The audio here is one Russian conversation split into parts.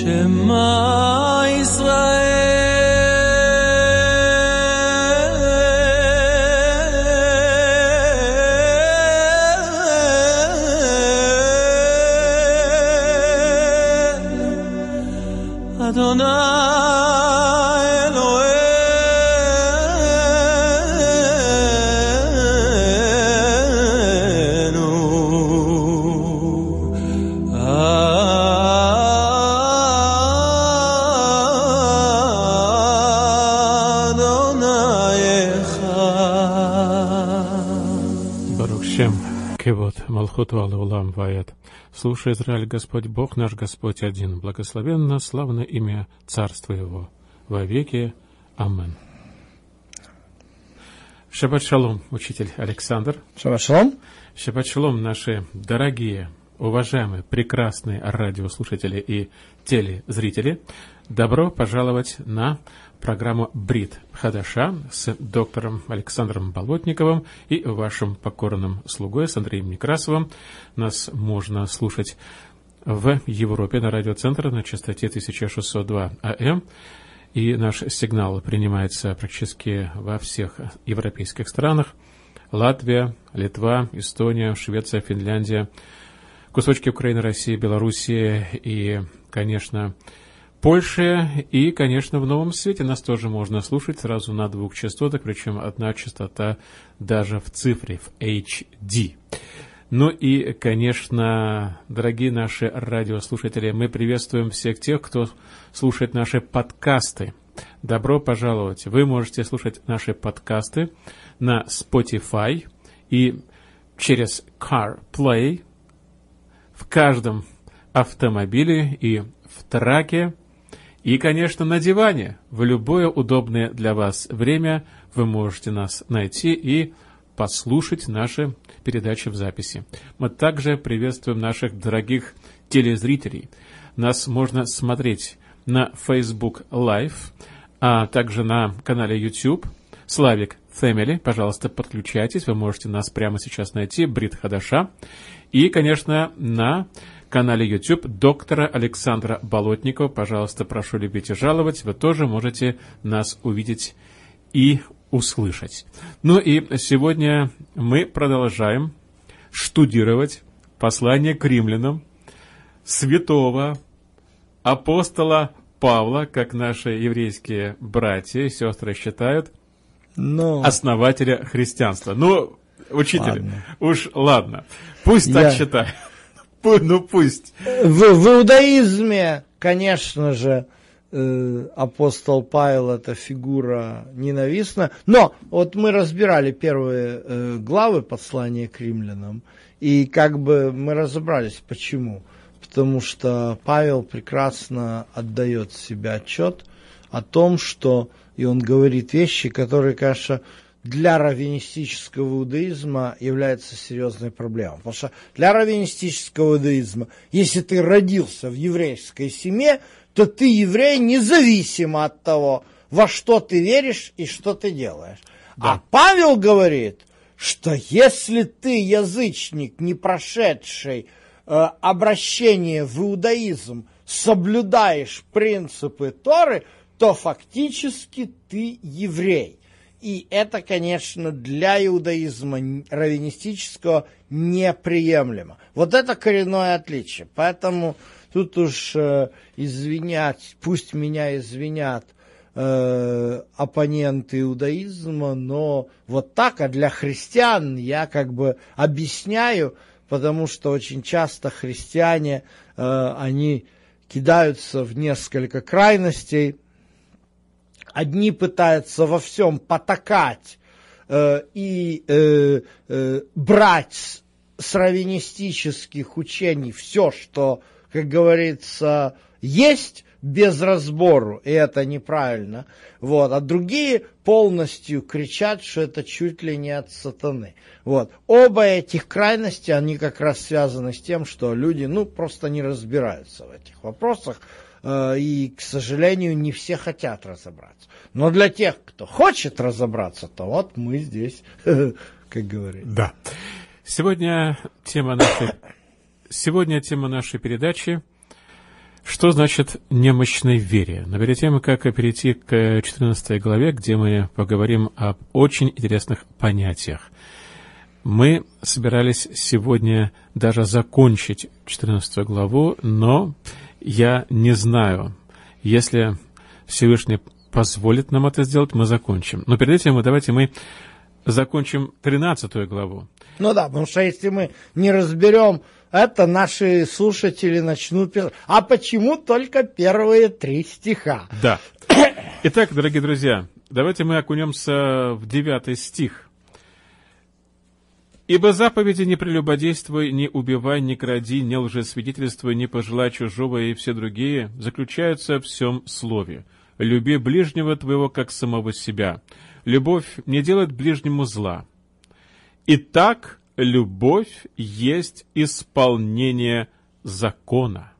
什么？Малхуту Улам Ваят. Слушай, Израиль, Господь Бог наш, Господь один. Благословенно, славно имя Царства Его. Во веки. Амен. Шаббат шалом, учитель Александр. Шаббат шалом. Шаббат шалом, наши дорогие, уважаемые, прекрасные радиослушатели и телезрители. Добро пожаловать на программу «Брит Хадаша» с доктором Александром Болотниковым и вашим покорным слугой с Андреем Некрасовым. Нас можно слушать в Европе на радиоцентре на частоте 1602 АМ. И наш сигнал принимается практически во всех европейских странах. Латвия, Литва, Эстония, Швеция, Финляндия, кусочки Украины, России, Белоруссии и, конечно, Польше и, конечно, в Новом Свете нас тоже можно слушать сразу на двух частотах, причем одна частота даже в цифре, в HD. Ну и, конечно, дорогие наши радиослушатели, мы приветствуем всех тех, кто слушает наши подкасты. Добро пожаловать! Вы можете слушать наши подкасты на Spotify и через CarPlay в каждом автомобиле и в траке и, конечно, на диване. В любое удобное для вас время вы можете нас найти и послушать наши передачи в записи. Мы также приветствуем наших дорогих телезрителей. Нас можно смотреть на Facebook Live, а также на канале YouTube Славик Family. Пожалуйста, подключайтесь, вы можете нас прямо сейчас найти, Брит Хадаша. И, конечно, на канале YouTube доктора Александра Болотникова. Пожалуйста, прошу любить и жаловать. Вы тоже можете нас увидеть и услышать. Ну и сегодня мы продолжаем штудировать послание к римлянам святого апостола Павла, как наши еврейские братья и сестры считают, Но... основателя христианства. Ну, учитель, ладно. уж ладно, пусть Я... так считают. Ну пусть. В, в иудаизме, конечно же, э, апостол Павел это фигура ненавистна. Но вот мы разбирали первые э, главы послания к римлянам, и как бы мы разобрались, почему. Потому что Павел прекрасно отдает себе отчет о том, что, и он говорит вещи, которые, конечно, для раввинистического иудаизма является серьезной проблемой. Потому что для раввинистического иудаизма, если ты родился в еврейской семье, то ты еврей независимо от того, во что ты веришь и что ты делаешь. Да. А Павел говорит, что если ты язычник, не прошедший э, обращение в иудаизм, соблюдаешь принципы Торы, то фактически ты еврей. И это, конечно, для иудаизма раввинистического неприемлемо. Вот это коренное отличие. Поэтому тут уж э, извинять, пусть меня извинят э, оппоненты иудаизма, но вот так, а для христиан я как бы объясняю, потому что очень часто христиане, э, они кидаются в несколько крайностей, Одни пытаются во всем потакать э, и э, э, брать с раввинистических учений все, что, как говорится, есть без разбору, и это неправильно. Вот. А другие полностью кричат, что это чуть ли не от сатаны. Вот. Оба этих крайности, они как раз связаны с тем, что люди ну, просто не разбираются в этих вопросах, и, к сожалению, не все хотят разобраться. Но для тех, кто хочет разобраться, то вот мы здесь, как говорится. Да. Сегодня тема нашей, сегодня тема нашей передачи Что значит немощной вере? Но перед тем, как перейти к 14 главе, где мы поговорим об очень интересных понятиях, мы собирались сегодня даже закончить 14 главу, но я не знаю, если Всевышний позволит нам это сделать, мы закончим. Но перед этим давайте мы закончим 13 главу. Ну да, потому что если мы не разберем это, наши слушатели начнут писать. А почему только первые три стиха? Да. Итак, дорогие друзья, давайте мы окунемся в девятый стих. Ибо заповеди не прелюбодействуй, не убивай, не кради, не лжесвидетельствуй, не пожелай чужого и все другие заключаются в всем слове. Люби ближнего твоего, как самого себя. Любовь не делает ближнему зла. Итак, любовь есть исполнение закона.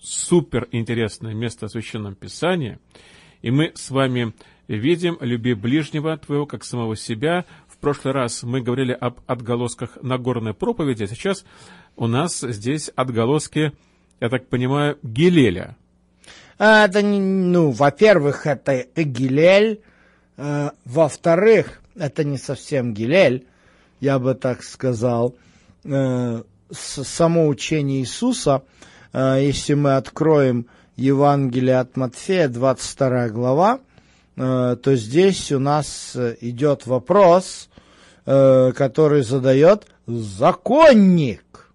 Супер интересное место в Священном Писании. И мы с вами видим «люби ближнего твоего, как самого себя», прошлый раз мы говорили об отголосках Нагорной проповеди, а сейчас у нас здесь отголоски, я так понимаю, Гилеля. А, это, ну, во-первых, это Гилель, а, во-вторых, это не совсем Гилель, я бы так сказал, а, само учение Иисуса, а, если мы откроем Евангелие от Матфея, 22 глава, то здесь у нас идет вопрос Э, который задает законник.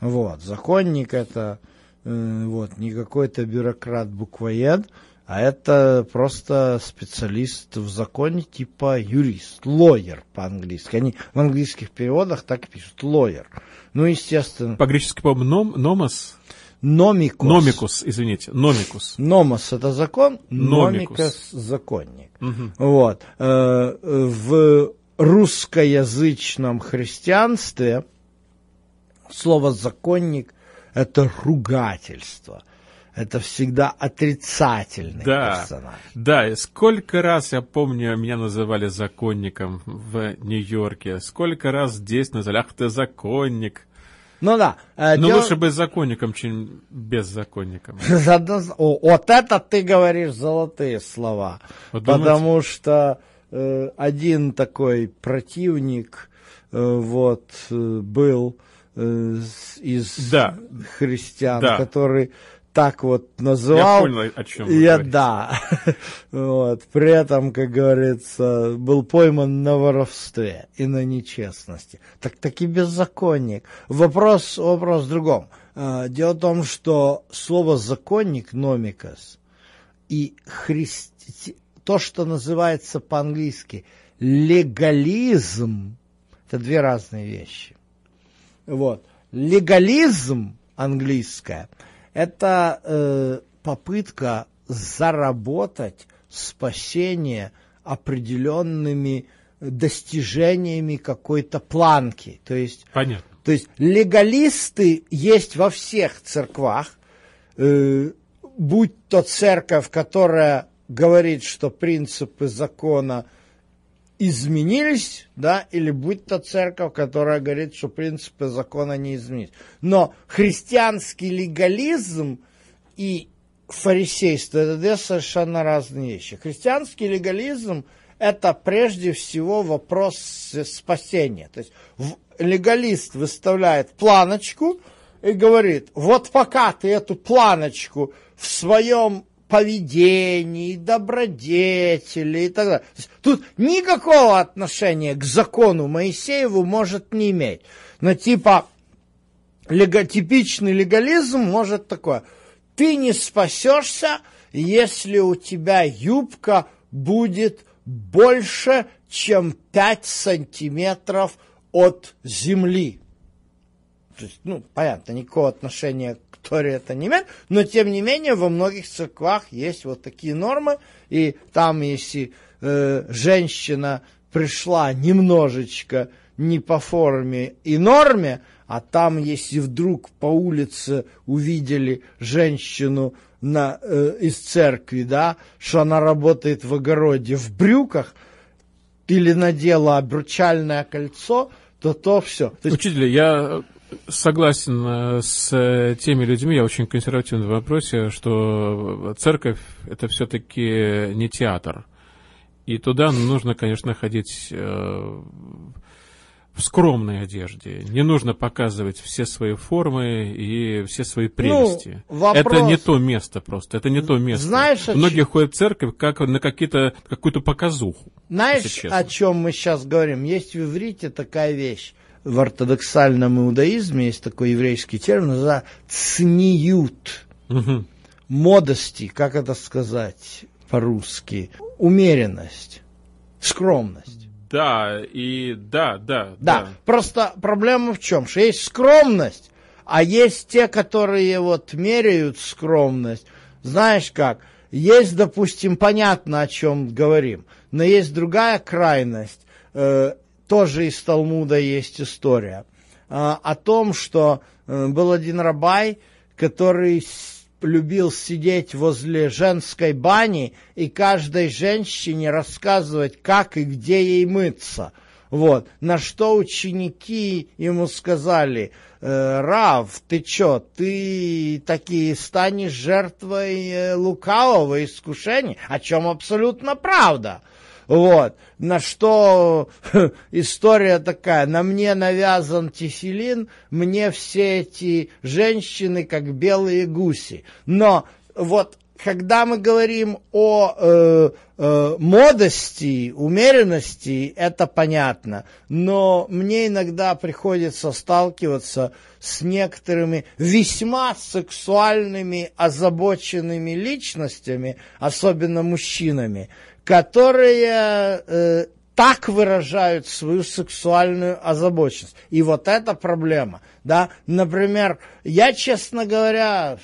Вот, законник это э, вот, не какой-то бюрократ-буквоед, а это просто специалист в законе типа юрист, лоер по-английски. Они в английских переводах так и пишут, лоер. Ну, естественно. По-гречески, по-моему, ном, номос? Номикус. Номикус, извините, номикус. Номос – это закон, номикус – законник. Угу. Вот. Э, в русскоязычном христианстве слово «законник» — это ругательство. Это всегда отрицательный да, персонаж. Да, и сколько раз, я помню, меня называли законником в Нью-Йорке. Сколько раз здесь называли, ах ты законник. Ну да. Э, Но дел... лучше быть законником, чем беззаконником. Вот это ты говоришь золотые слова. Потому что один такой противник э, вот э, был из да. христиан, да. который так вот называл. Я понял, о чем Я, да. вот. При этом, как говорится, был пойман на воровстве и на нечестности. Так таки беззаконник. Вопрос, вопрос в другом. Дело в том, что слово законник, номикас, и христи то, что называется по-английски легализм, это две разные вещи. Вот. Легализм английское – это э, попытка заработать спасение определенными достижениями какой-то планки. То есть, Понятно. То есть легалисты есть во всех церквах, э, будь то церковь, которая говорит, что принципы закона изменились, да, или будь то церковь, которая говорит, что принципы закона не изменились. Но христианский легализм и фарисейство – это две совершенно разные вещи. Христианский легализм – это прежде всего вопрос спасения. То есть легалист выставляет планочку и говорит, вот пока ты эту планочку в своем поведении, добродетели и так далее. Тут никакого отношения к закону Моисееву может не иметь. Но типа лего, типичный легализм может такое. Ты не спасешься, если у тебя юбка будет больше, чем 5 сантиметров от земли. То есть, ну, понятно, никакого отношения Торе это не имеет, но тем не менее во многих церквах есть вот такие нормы, и там, если э, женщина пришла немножечко не по форме и норме, а там, если вдруг по улице увидели женщину на, э, из церкви, да, что она работает в огороде в брюках, или надела обручальное кольцо, то то все. То есть... Учитель, я согласен э, с теми людьми, я очень консервативный в вопросе, что церковь это все-таки не театр. И туда нужно, конечно, ходить э, в скромной одежде. Не нужно показывать все свои формы и все свои ну, прелести. Ну, вопрос... Это не то место просто. Это не то место. Знаешь, Многие ходят в церковь как на какие-то, какую-то показуху. Знаешь, о чем мы сейчас говорим? Есть в иврите такая вещь. В ортодоксальном иудаизме есть такой еврейский термин, называется цниют. Угу. Модости, как это сказать по-русски? Умеренность, скромность. Да, и да, да, да. Да, просто проблема в чем? Что есть скромность, а есть те, которые вот меряют скромность. Знаешь как? Есть, допустим, понятно, о чем говорим, но есть другая крайность. Э, тоже из Талмуда есть история э, о том, что э, был один рабай, который любил сидеть возле женской бани и каждой женщине рассказывать, как и где ей мыться. Вот. На что ученики ему сказали, э, Рав, ты чё, ты таки станешь жертвой э, лукавого искушения, о чем абсолютно правда. Вот. На что история такая, на мне навязан тефилин, мне все эти женщины как белые гуси. Но вот когда мы говорим о э, э, модости, умеренности, это понятно. Но мне иногда приходится сталкиваться с некоторыми весьма сексуальными, озабоченными личностями, особенно мужчинами, которые э, так выражают свою сексуальную озабоченность. И вот эта проблема. Да? Например, я, честно говоря,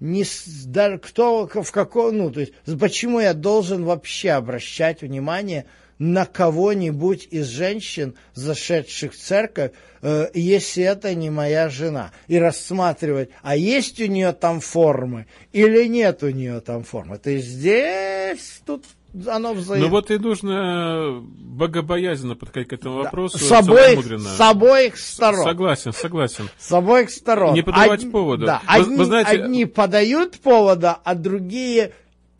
не, даже кто в каком, ну, то есть, почему я должен вообще обращать внимание на кого-нибудь из женщин, зашедших в церковь, э, если это не моя жена, и рассматривать, а есть у нее там формы или нет у нее там формы. То есть здесь тут оно взаимно. Ну вот и нужно богобоязненно подходить к этому вопросу. С, обоих, с обоих сторон. Согласен, согласен. С обоих сторон. Не подавать Од... повода. Да, вы, одни, вы знаете... одни подают повода, а другие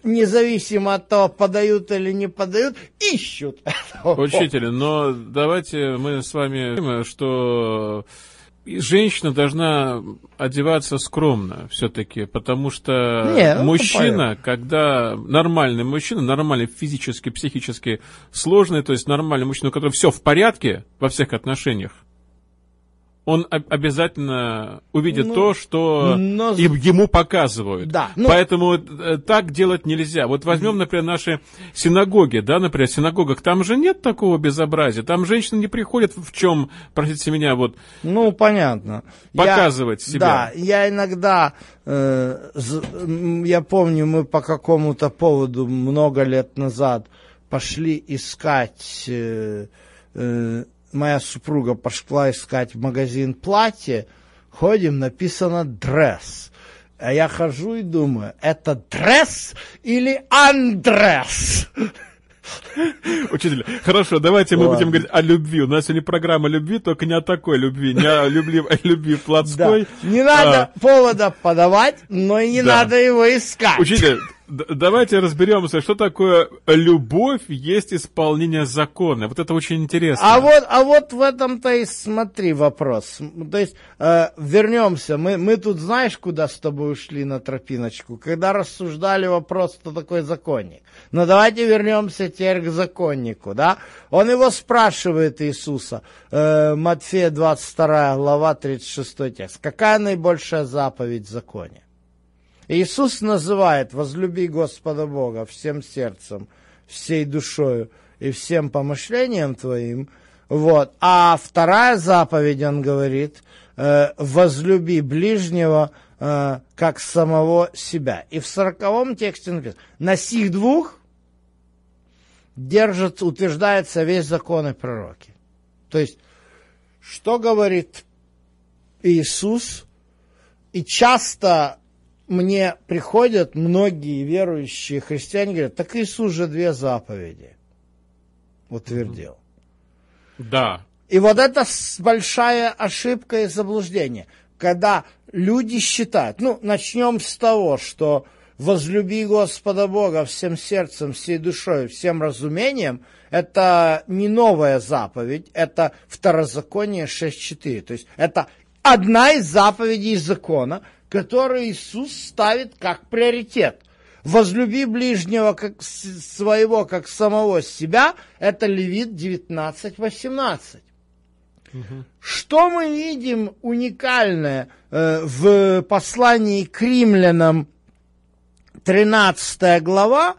независимо от того, подают или не подают, ищут. Учитель, но давайте мы с вами, что женщина должна одеваться скромно все-таки, потому что Не, ну, мужчина, когда нормальный мужчина, нормальный физически, психически сложный, то есть нормальный мужчина, у которого все в порядке во всех отношениях, он обязательно увидит ну, то, что но... ему показывают. Да, ну... Поэтому э, так делать нельзя. Вот возьмем, например, наши синагоги, да, например, в синагогах, там же нет такого безобразия. Там женщины не приходят в чем, простите меня, вот... Ну, понятно. Показывать я, себя. Да, я иногда, э, я помню, мы по какому-то поводу много лет назад пошли искать... Э, э, моя супруга пошла искать в магазин платье, ходим, написано «дресс». А я хожу и думаю, это дресс или андресс? Учитель, хорошо, давайте мы будем говорить о любви. У нас сегодня программа любви, только не о такой любви, не о любви, о любви плотской. Да. Не надо а... повода подавать, но и не да. надо его искать. Учитель, давайте разберемся, что такое любовь есть исполнение закона. Вот это очень интересно. А вот, а вот в этом-то и смотри вопрос. То есть э, вернемся. Мы, мы тут знаешь, куда с тобой ушли на тропиночку? Когда рассуждали вопрос, что такое законник. Но давайте вернемся теперь к законнику. Да? Он его спрашивает Иисуса. Э, Матфея 22 глава 36 текст. Какая наибольшая заповедь в законе? Иисус называет «возлюби Господа Бога всем сердцем, всей душою и всем помышлением твоим». Вот. А вторая заповедь, он говорит, э, «возлюби ближнего, э, как самого себя». И в сороковом тексте написано, на сих двух держит, утверждается весь закон и пророки. То есть, что говорит Иисус, и часто мне приходят многие верующие христиане, говорят, так Иисус же две заповеди утвердил. Да. И вот это большая ошибка и заблуждение, когда люди считают, ну, начнем с того, что возлюби Господа Бога всем сердцем, всей душой, всем разумением, это не новая заповедь, это второзаконие 6.4. То есть это одна из заповедей закона, которую Иисус ставит как приоритет. Возлюби ближнего как своего, как самого себя, это Левит 19.18. Угу. Что мы видим уникальное э, в послании к римлянам 13 глава,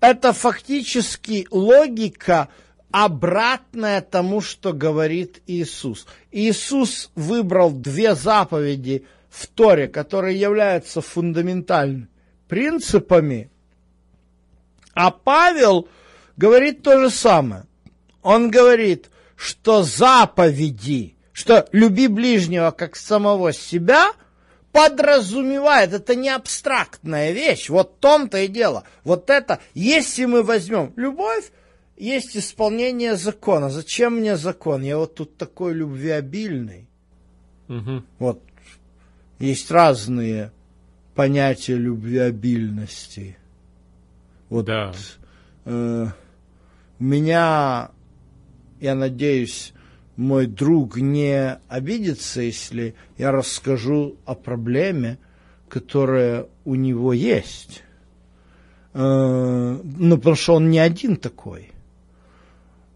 это фактически логика обратная тому, что говорит Иисус. Иисус выбрал две заповеди в Торе, которые являются фундаментальными принципами, а Павел говорит то же самое. Он говорит, что заповеди, что люби ближнего как самого себя – подразумевает, это не абстрактная вещь, вот в том-то и дело. Вот это, если мы возьмем любовь, есть исполнение закона. Зачем мне закон? Я вот тут такой любвеобильный. Угу. Вот есть разные понятия любвеобильности. Вот да. э, у меня, я надеюсь, мой друг не обидится, если я расскажу о проблеме, которая у него есть. Э, ну, потому что он не один такой.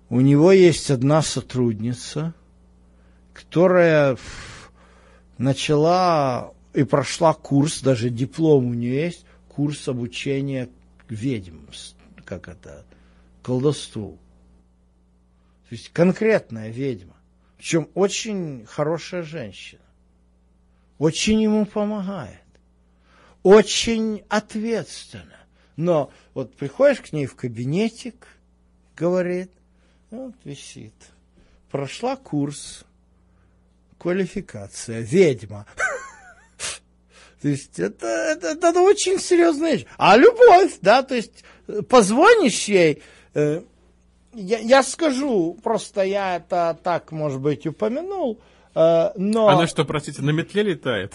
У него есть одна сотрудница, которая начала и прошла курс, даже диплом у нее есть, курс обучения ведьм, как это, колдовству. То есть конкретная ведьма. Причем очень хорошая женщина. Очень ему помогает. Очень ответственно. Но вот приходишь к ней в кабинетик, говорит, вот висит. Прошла курс, квалификация, ведьма. То есть это, это, это очень серьезная вещь. А любовь, да, то есть позвонишь ей, э, я, я скажу, просто я это так, может быть, упомянул, э, но... Она что, простите, на метле летает?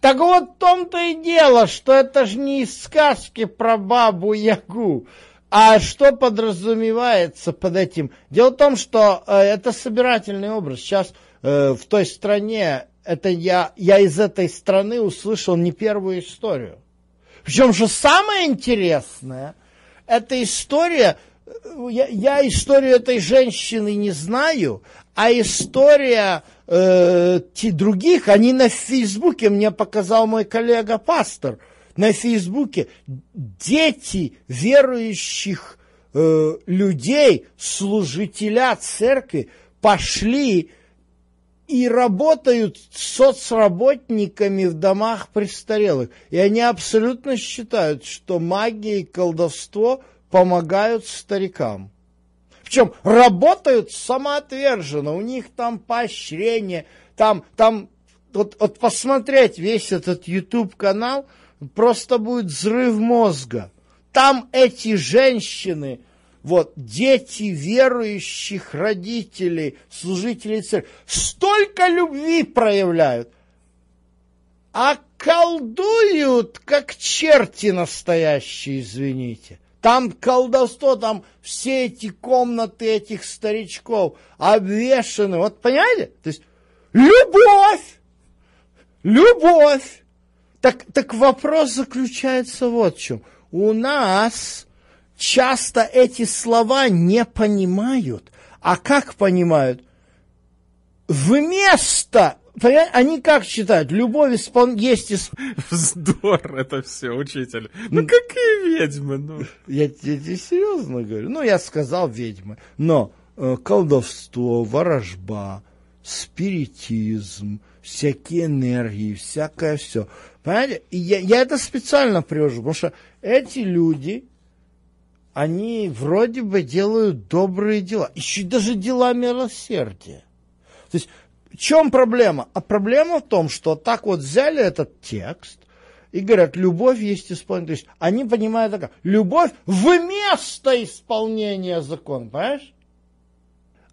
Так вот в том-то и дело, что это же не из сказки про бабу Ягу. А что подразумевается под этим? Дело в том, что э, это собирательный образ. Сейчас э, в той стране, это я, я из этой страны услышал не первую историю. Причем же самое интересное, эта история я, я историю этой женщины не знаю, а история э, других, они на Фейсбуке, мне показал мой коллега-пастор, на Фейсбуке дети верующих э, людей, служителя церкви, пошли и работают соцработниками в домах престарелых. И они абсолютно считают, что магия и колдовство – помогают старикам. Причем работают самоотверженно, у них там поощрение, там, там, вот, вот посмотреть весь этот YouTube-канал, просто будет взрыв мозга. Там эти женщины, вот, дети верующих родителей, служителей церкви, столько любви проявляют, а колдуют, как черти настоящие, извините. Там колдовство, там все эти комнаты этих старичков обвешаны. Вот понимаете? То есть любовь! Любовь! Так, так вопрос заключается вот в чем. У нас часто эти слова не понимают. А как понимают? Вместо Понимаете, они как считают? Любовь испол... есть... Исп... Вздор это все, учитель. Ну, какие ведьмы? Ну. Я, я тебе серьезно говорю. Ну, я сказал ведьмы. Но э, колдовство, ворожба, спиритизм, всякие энергии, всякое все. Понимаете? И я, я это специально привожу, потому что эти люди, они вроде бы делают добрые дела, еще даже дела милосердия. То есть в чем проблема? А проблема в том, что так вот взяли этот текст и говорят, любовь есть исполнение. То есть они понимают так, любовь вместо исполнения закона, понимаешь?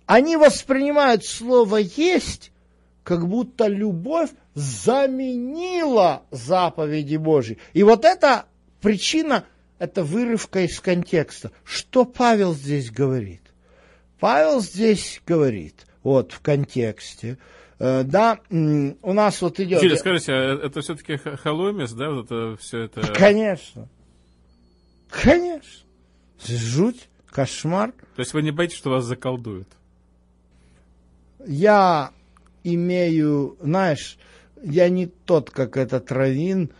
они воспринимают слово «есть», как будто любовь заменила заповеди Божьи. И вот эта причина, это вырывка из контекста. Что Павел здесь говорит? Павел здесь говорит, вот в контексте, э, да, у нас вот идет... Чили, скажите, а это все-таки Халомис, да, вот это все это... Конечно. Конечно. Жуть, кошмар. То есть вы не боитесь, что вас заколдуют? Я имею, знаешь, я не тот, как этот Равин,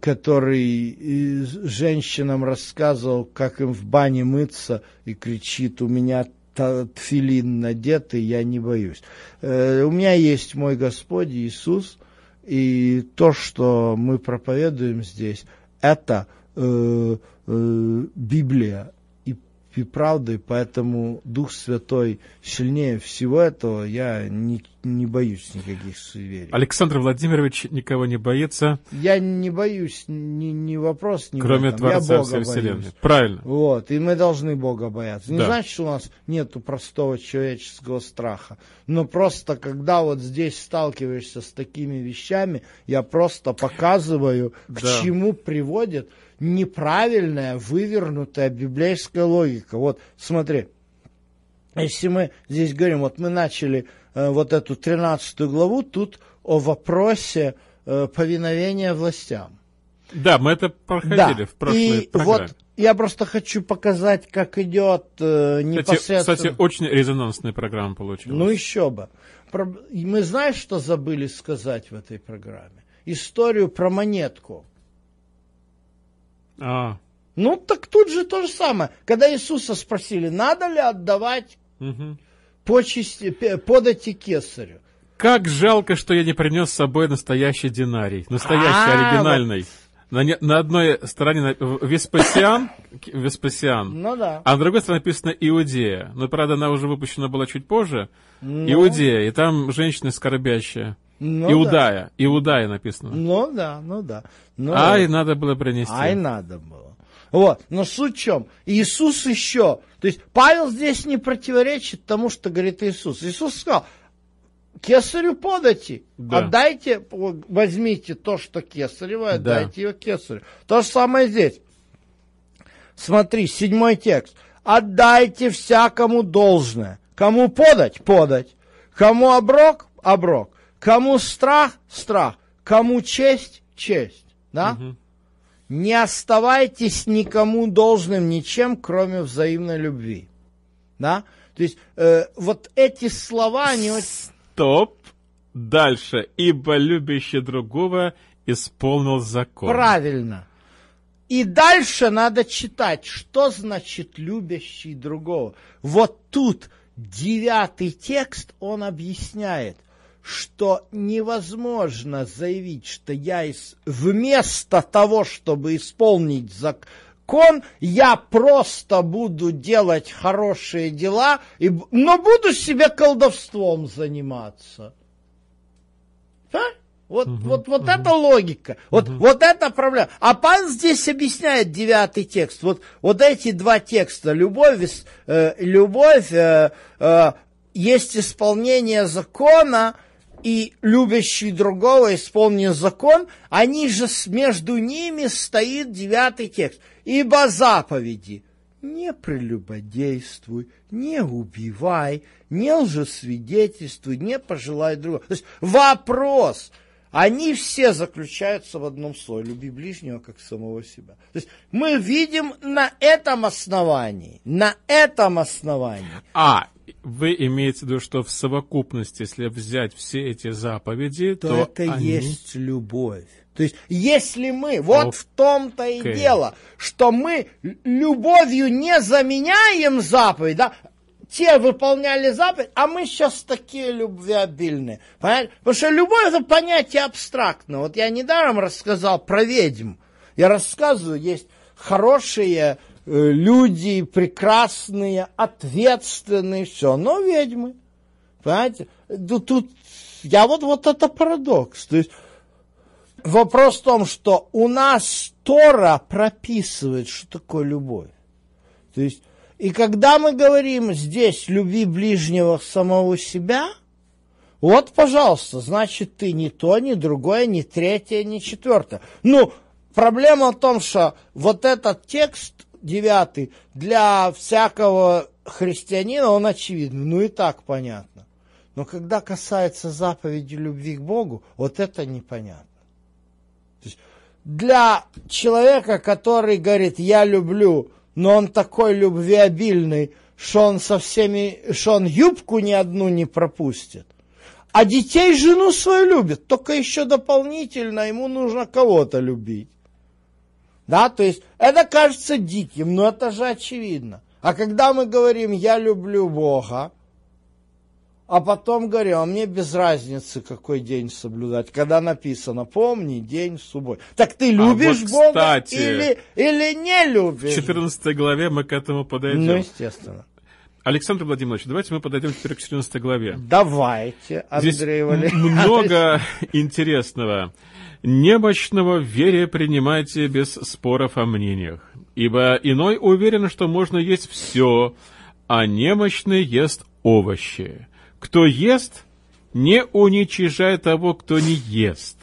который женщинам рассказывал, как им в бане мыться, и кричит, у меня тфилин надетый, я не боюсь. Э, у меня есть мой Господь Иисус, и то, что мы проповедуем здесь, это э, э, Библия, и правдой, поэтому Дух Святой сильнее всего этого, я не, не боюсь никаких суеверий. Александр Владимирович никого не боится. Я не боюсь, ни, ни вопрос не Кроме Творца я всей Вселенной. Правильно. Вот, и мы должны Бога бояться. Не да. значит, что у нас нету простого человеческого страха, но просто когда вот здесь сталкиваешься с такими вещами, я просто показываю, к да. чему приводит неправильная, вывернутая библейская логика. Вот смотри, если мы здесь говорим, вот мы начали э, вот эту 13 главу, тут о вопросе э, повиновения властям. Да, мы это проходили да. в прошлой и программе. Вот я просто хочу показать, как идет э, непосредственно... Кстати, кстати, очень резонансная программа получилась. Ну еще бы. Мы знаем, что забыли сказать в этой программе? Историю про монетку. А. Ну, так тут же то же самое. Когда Иисуса спросили, надо ли отдавать угу. почести, подати кесарю. Как жалко, что я не принес с собой настоящий динарий. Настоящий, а, оригинальный. Вот. На, на одной стороне Веспасиан, Веспасиан, ну, да. а на другой стороне написано Иудея. Но, правда, она уже выпущена была чуть позже. Ну. Иудея, и там женщина скорбящая. Ну, Иудая. Да. Иудая написано. Ну да, ну да. Ну, Ай, надо было принести. Ай, надо было. Вот. Но суть в чем? Иисус еще. То есть Павел здесь не противоречит тому, что говорит Иисус. Иисус сказал, кесарю подати. Да. Отдайте, возьмите то, что кесарево, отдайте да. ее кесарю. То же самое здесь. Смотри, седьмой текст. Отдайте всякому должное. Кому подать? Подать. Кому оброк? Оброк. Кому страх? Страх. Кому честь? Честь. Да? Угу. Не оставайтесь никому должным ничем, кроме взаимной любви. Да? То есть э, вот эти слова, они очень... Стоп! Дальше. Ибо любящий другого исполнил закон. Правильно. И дальше надо читать, что значит любящий другого. Вот тут девятый текст, он объясняет – что невозможно заявить, что я из... вместо того, чтобы исполнить закон, я просто буду делать хорошие дела, и... но буду себе колдовством заниматься. А? Вот, угу, вот, вот угу. это логика, вот, угу. вот это проблема. А Пан здесь объясняет девятый текст. Вот, вот эти два текста, любовь, э, любовь э, э, есть исполнение закона, и любящий другого исполнит закон, они же между ними стоит девятый текст. Ибо заповеди не прелюбодействуй, не убивай, не лжесвидетельствуй, не пожелай другого. То есть вопрос, они все заключаются в одном слове. Люби ближнего, как самого себя. То есть мы видим на этом основании, на этом основании. А, вы имеете в виду, что в совокупности, если взять все эти заповеди, то, то это они... есть любовь. То есть, если мы, вот okay. в том-то и дело, что мы любовью не заменяем заповедь, да, те выполняли заповедь, а мы сейчас такие любвеобильные. Понимаете? Потому что любовь это понятие абстрактное. Вот я недаром рассказал про ведьм. Я рассказываю, есть хорошие люди прекрасные, ответственные, все, но ведьмы. Понимаете? Тут, я вот, вот это парадокс. То есть вопрос в том, что у нас Тора прописывает, что такое любовь. То есть И когда мы говорим здесь любви ближнего самого себя, вот, пожалуйста, значит, ты не то, ни другое, ни третье, ни четвертое. Ну, проблема в том, что вот этот текст девятый для всякого христианина, он очевидный, ну и так понятно. Но когда касается заповеди любви к Богу, вот это непонятно. То есть для человека, который говорит, я люблю, но он такой любвеобильный, что он со всеми, что он юбку ни одну не пропустит. А детей жену свою любит, только еще дополнительно ему нужно кого-то любить. Да, то есть это кажется диким, но это же очевидно. А когда мы говорим «я люблю Бога», а потом говорю, а мне без разницы, какой день соблюдать, когда написано «помни день субботы». Так ты любишь а вот, Бога или, или не любишь? В 14 главе мы к этому подойдем. Ну, естественно. Александр Владимирович, давайте мы подойдем теперь к 14 главе. Давайте, Андрей Здесь Валерьевич. много интересного. Немощного в вере принимайте без споров о мнениях, ибо иной уверен, что можно есть все, а немощный ест овощи. Кто ест, не уничижай того, кто не ест.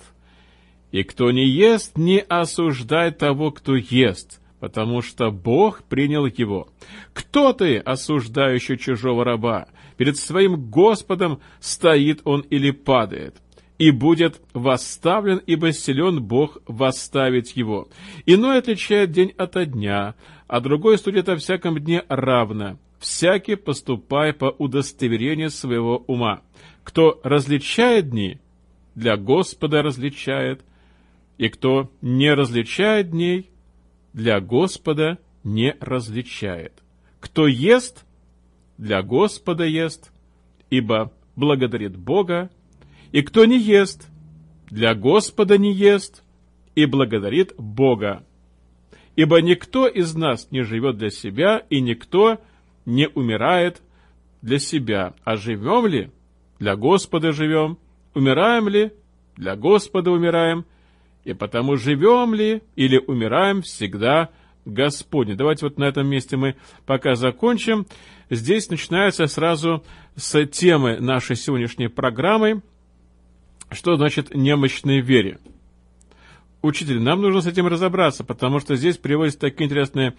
И кто не ест, не осуждай того, кто ест, потому что Бог принял его. Кто ты, осуждающий чужого раба? Перед своим Господом стоит он или падает и будет восставлен, ибо силен Бог восставить его. Иной отличает день ото дня, а другой судит о всяком дне равно. Всякий поступай по удостоверению своего ума. Кто различает дни, для Господа различает, и кто не различает дней, для Господа не различает. Кто ест, для Господа ест, ибо благодарит Бога, и кто не ест, для Господа не ест и благодарит Бога. Ибо никто из нас не живет для себя, и никто не умирает для себя. А живем ли? Для Господа живем. Умираем ли? Для Господа умираем. И потому живем ли или умираем всегда Господне. Давайте вот на этом месте мы пока закончим. Здесь начинается сразу с темы нашей сегодняшней программы – что значит немощной вере? Учитель, нам нужно с этим разобраться, потому что здесь приводятся такие интересные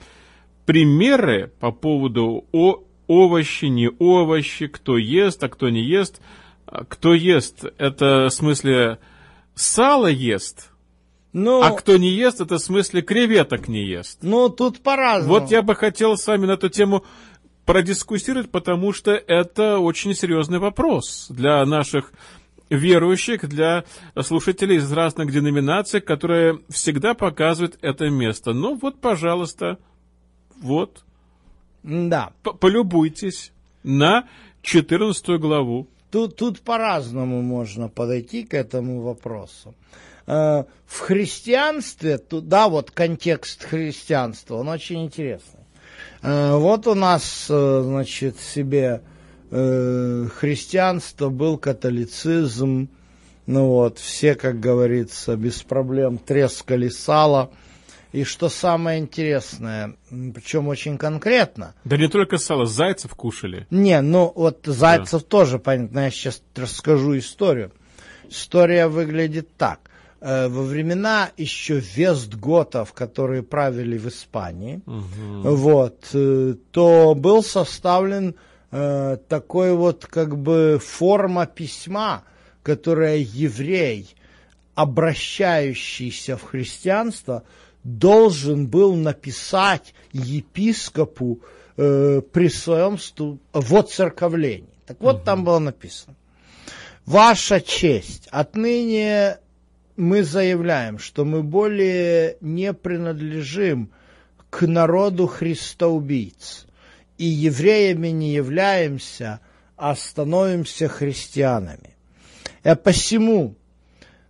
примеры по поводу о овощи, не овощи, кто ест, а кто не ест. Кто ест, это в смысле сало ест, но... А кто не ест, это в смысле креветок не ест. Ну, тут по-разному. Вот я бы хотел с вами на эту тему продискуссировать, потому что это очень серьезный вопрос для наших верующих, для слушателей из разных деноминаций, которые всегда показывают это место. Ну вот, пожалуйста, вот. Да. Полюбуйтесь на 14 главу. Тут, тут по-разному можно подойти к этому вопросу. Э, в христианстве, да, вот контекст христианства, он очень интересный. Э, вот у нас, э, значит, себе христианство, был католицизм, ну вот, все, как говорится, без проблем трескали сало. И что самое интересное, причем очень конкретно. Да не только сало, зайцев кушали. Не, ну вот зайцев да. тоже, понятно, я сейчас расскажу историю. История выглядит так. Э, во времена еще вестготов, которые правили в Испании, угу. вот, э, то был составлен э, такой вот как бы форма письма, которая еврей, обращающийся в христианство, должен был написать епископу э, при своем сту... воцерковлении. Так вот, угу. там было написано. Ваша честь, отныне мы заявляем, что мы более не принадлежим к народу христоубийц и евреями не являемся, а становимся христианами. И посему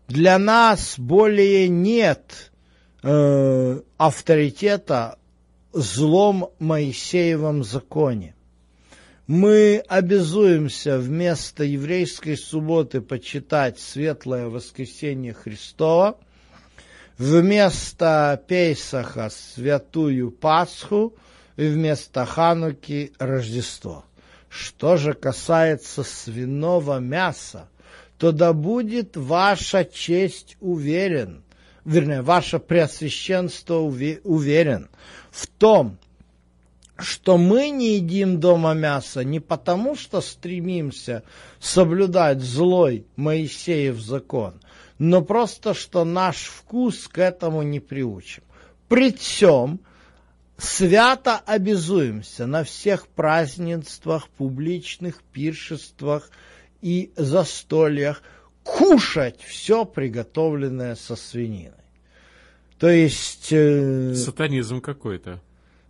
для нас более нет э, авторитета злом Моисеевом законе. Мы обязуемся вместо еврейской субботы почитать светлое воскресенье Христова, вместо Пейсаха святую Пасху – и вместо Хануки Рождество. Что же касается свиного мяса, то да будет ваша честь уверен, вернее, ваше преосвященство уверен в том, что мы не едим дома мясо не потому, что стремимся соблюдать злой Моисеев закон, но просто, что наш вкус к этому не приучим. При всем свято обязуемся на всех празднествах, публичных пиршествах и застольях кушать все приготовленное со свининой. То есть... Э, Сатанизм какой-то.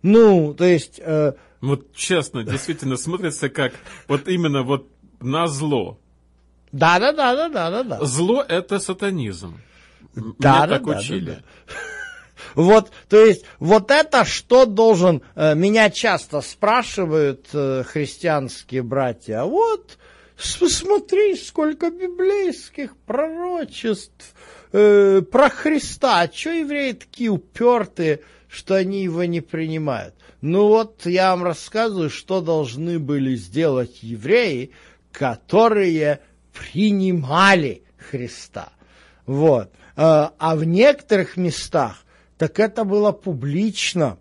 Ну, то есть... Э, вот честно, действительно смотрится как вот именно вот на зло. Да, да, да, да, да, да. Зло это сатанизм. Да, Меня да, так да, учили. Да, да. Вот, то есть, вот это что должен, э, меня часто спрашивают э, христианские братья, а вот, посмотри, сколько библейских пророчеств э, про Христа, а что евреи такие упертые, что они его не принимают. Ну вот я вам рассказываю, что должны были сделать евреи, которые принимали Христа. Вот. А, а в некоторых местах так это было публично.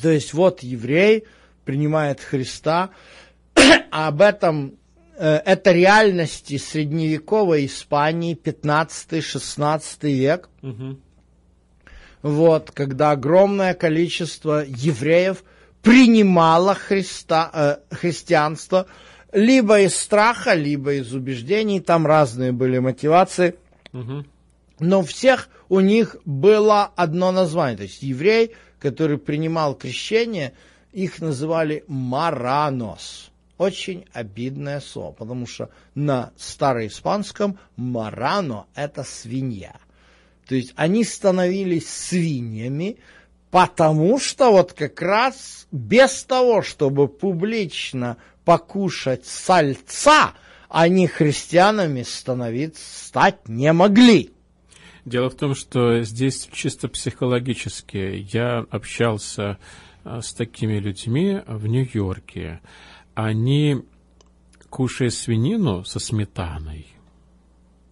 То есть вот еврей принимает Христа, а об этом э, это реальности средневековой Испании 15-16 век. Угу вот, когда огромное количество евреев принимало Христа, э, христианство либо из страха, либо из убеждений, там разные были мотивации, угу. но всех у них было одно название, то есть еврей, который принимал крещение, их называли маранос. Очень обидное слово, потому что на староиспанском марано – это свинья – то есть они становились свиньями, потому что вот как раз без того, чтобы публично покушать сальца, они христианами становиться, стать не могли. Дело в том, что здесь чисто психологически я общался а, с такими людьми в Нью-Йорке. Они, кушая свинину со сметаной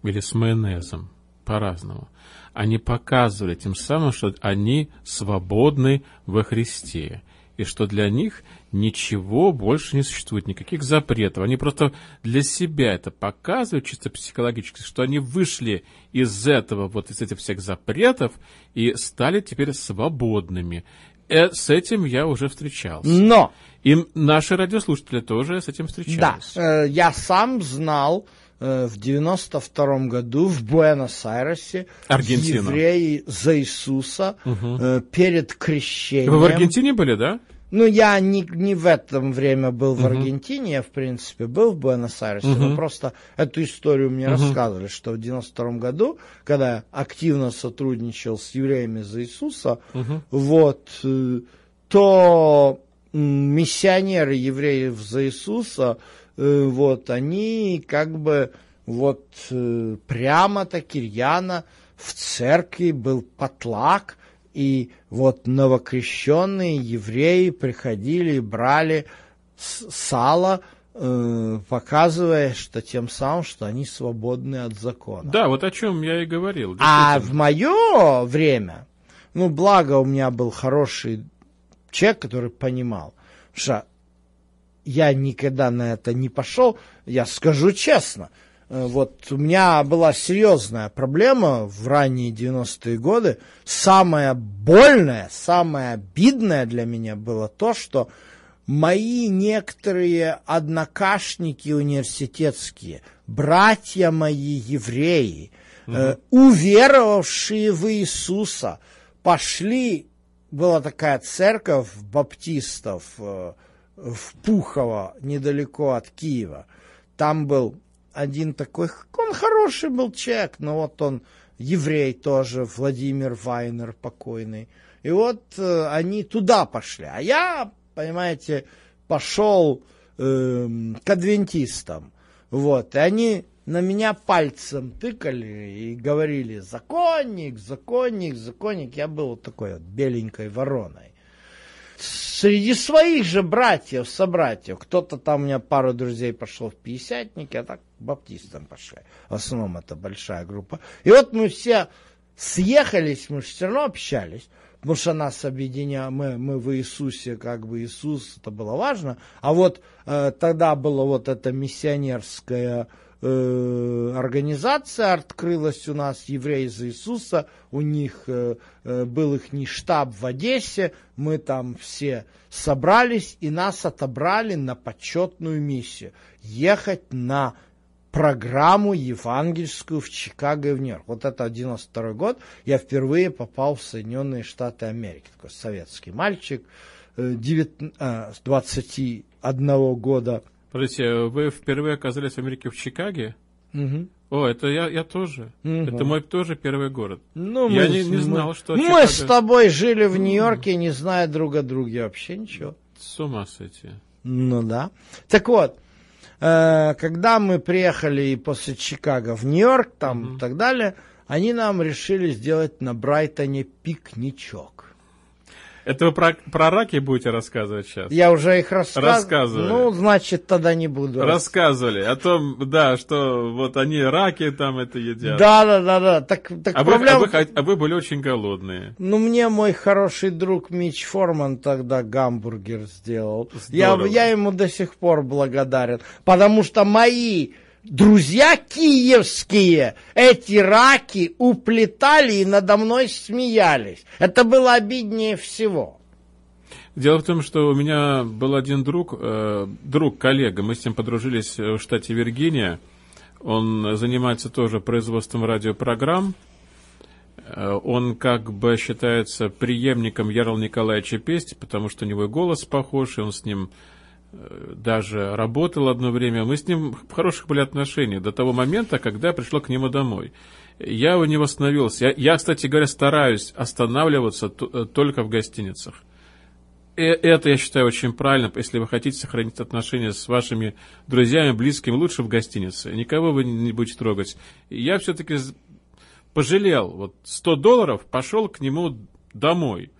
или с майонезом, по-разному, они показывали тем самым, что они свободны во Христе, и что для них ничего больше не существует, никаких запретов. Они просто для себя это показывают чисто психологически, что они вышли из этого, вот из этих всех запретов и стали теперь свободными. Э, с этим я уже встречался. Но! И наши радиослушатели тоже с этим встречались. Да, э, я сам знал, Э, в 92 году в Буэнос-Айресе евреи за Иисуса угу. перед крещением. Вы в Аргентине были, да? Ну, я не, не в этом время был в Аргентине, я, в принципе, был в Буэнос-Айресе, uh-huh. но просто эту историю мне uh-huh. рассказывали, что в 92 году, когда я активно сотрудничал с евреями за Иисуса, uh-huh. вот, э, то миссионеры евреев за Иисуса Э, вот, они как бы вот э, прямо-таки рьяно в церкви был потлак, и вот новокрещенные евреи приходили и брали сало, э, показывая, что тем самым, что они свободны от закона. Да, вот о чем я и говорил. А в мое время, ну, благо у меня был хороший человек, который понимал, что я никогда на это не пошел, я скажу честно. Э, вот у меня была серьезная проблема в ранние 90-е годы. Самое больное, самое обидное для меня было то, что мои некоторые однокашники университетские, братья мои евреи, угу. э, уверовавшие в Иисуса, пошли, была такая церковь баптистов, э, в Пухово, недалеко от Киева. Там был один такой, он хороший был человек, но вот он еврей тоже, Владимир Вайнер покойный. И вот э, они туда пошли. А я, понимаете, пошел э, к адвентистам. Вот, и они на меня пальцем тыкали и говорили, законник, законник, законник. Я был вот такой вот беленькой вороной. Среди своих же братьев, собратьев. Кто-то там у меня пару друзей пошел в пятидесятники, а так баптистам пошли. В основном это большая группа. И вот мы все съехались, мы же все равно общались потому что нас объединяет, мы, мы в Иисусе, как бы Иисус, это было важно. А вот э, тогда была вот эта миссионерская э, организация открылась у нас, евреи за Иисуса, у них э, э, был их не штаб в Одессе, мы там все собрались и нас отобрали на почетную миссию, ехать на программу евангельскую в Чикаго и в Нью-Йорк. Вот это 92 год, я впервые попал в Соединенные Штаты Америки. Такой советский мальчик, 9, э, 21 э, года. Подождите, вы впервые оказались в Америке в Чикаге? Угу. О, это я, я тоже. Угу. Это мой тоже первый город. Ну, я мы, не, не знал, мы, что Мы Чикаго... с тобой жили в Нью-Йорке, не зная друг о друге вообще ничего. С ума сойти. Ну да. Так вот, Э, когда мы приехали после Чикаго в Нью-Йорк, там mm-hmm. и так далее, они нам решили сделать на Брайтоне пикничок. Это вы про, про раки будете рассказывать сейчас? Я уже их рассказывал. Рассказывали. Ну, значит, тогда не буду. Рассказывали о том, да, что вот они раки там это едят. Да, да, да, да. Так, так а, проблема... вы, а, вы, а вы были очень голодные. Ну, мне мой хороший друг Мич Форман тогда гамбургер сделал. Я, я ему до сих пор благодарен. Потому что мои друзья киевские эти раки уплетали и надо мной смеялись. Это было обиднее всего. Дело в том, что у меня был один друг, э, друг, коллега, мы с ним подружились в штате Виргиния. Он занимается тоже производством радиопрограмм. Э, он как бы считается преемником Ярла Николаевича Пести, потому что у него голос похож, и он с ним даже работал одно время. Мы с ним в хороших были отношениях до того момента, когда я пришел к нему домой. Я у него остановился. Я, я кстати говоря, стараюсь останавливаться э, только в гостиницах. И это, я считаю, очень правильно. Если вы хотите сохранить отношения с вашими друзьями, близкими, лучше в гостинице. Никого вы не будете трогать. Я все-таки пожалел. Вот 100 долларов, пошел к нему домой.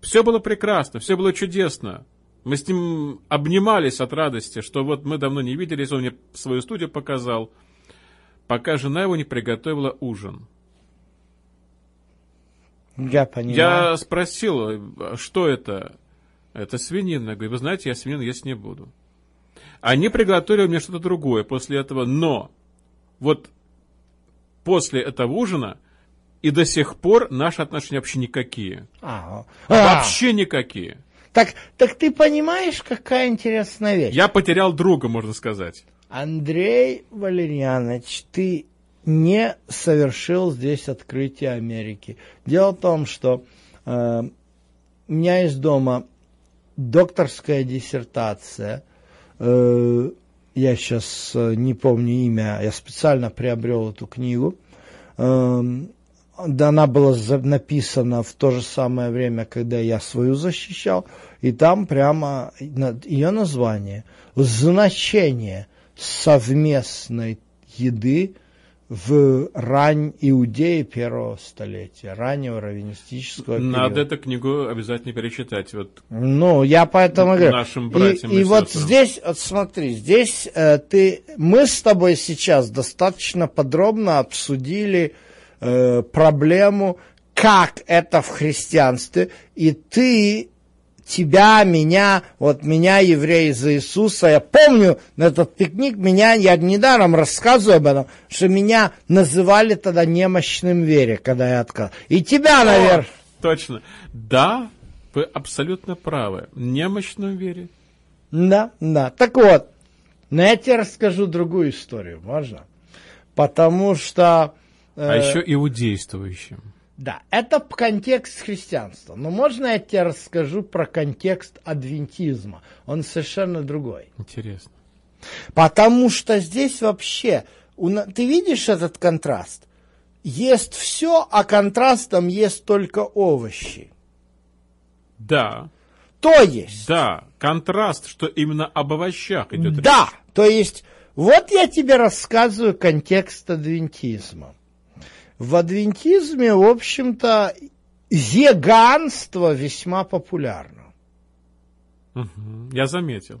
Все было прекрасно, все было чудесно. Мы с ним обнимались от радости, что вот мы давно не виделись, он мне свою студию показал, пока жена его не приготовила ужин. Я понимаю. Я спросил, что это? Это свинина. Я говорю, вы знаете, я свинину есть не буду. Они приготовили мне что-то другое после этого, но вот после этого ужина и до сих пор наши отношения вообще никакие. А, вообще никакие. Так, так ты понимаешь, какая интересная вещь? Я потерял друга, можно сказать. Андрей Валерьянович, ты не совершил здесь открытие Америки. Дело в том, что э, у меня есть дома докторская диссертация. Э, я сейчас э, не помню имя, я специально приобрел эту книгу. Э, да, она была написана в то же самое время, когда я свою защищал, и там прямо ее название «Значение совместной еды в рань Иудеи первого столетия, раннего раввинистического периода. Надо эту книгу обязательно перечитать. Вот ну, я поэтому говорю. Нашим братьям и, и, и вот здесь, вот смотри, здесь э, ты, мы с тобой сейчас достаточно подробно обсудили э, проблему, как это в христианстве, и ты тебя, меня, вот меня, евреи за Иисуса, я помню на этот пикник, меня, я недаром рассказываю об этом, что меня называли тогда немощным вере, когда я отказал. И тебя, наверное. Точно. Да, вы абсолютно правы. Немощным вере. Да, да. Так вот, но я тебе расскажу другую историю, можно? Потому что а э, еще иудействующим. Да, это контекст христианства. Но можно я тебе расскажу про контекст адвентизма? Он совершенно другой. Интересно. Потому что здесь вообще, ты видишь этот контраст? Есть все, а контрастом есть только овощи. Да. То есть. Да, контраст, что именно об овощах идет речь. Да, то есть, вот я тебе рассказываю контекст адвентизма. В адвентизме, в общем-то, веганство весьма популярно. Угу, я заметил.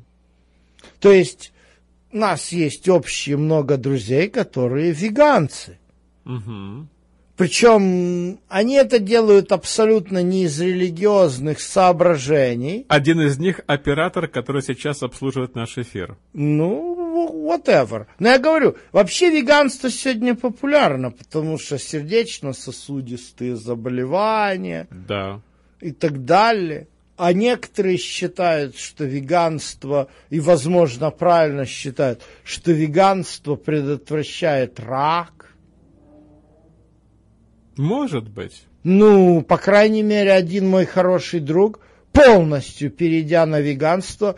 То есть у нас есть общие много друзей, которые веганцы. Угу. Причем они это делают абсолютно не из религиозных соображений. Один из них оператор, который сейчас обслуживает наш эфир. Ну, whatever. Но я говорю, вообще веганство сегодня популярно, потому что сердечно-сосудистые заболевания да. и так далее. А некоторые считают, что веганство, и, возможно, правильно считают, что веганство предотвращает рак может быть. Ну, по крайней мере, один мой хороший друг, полностью перейдя на веганство,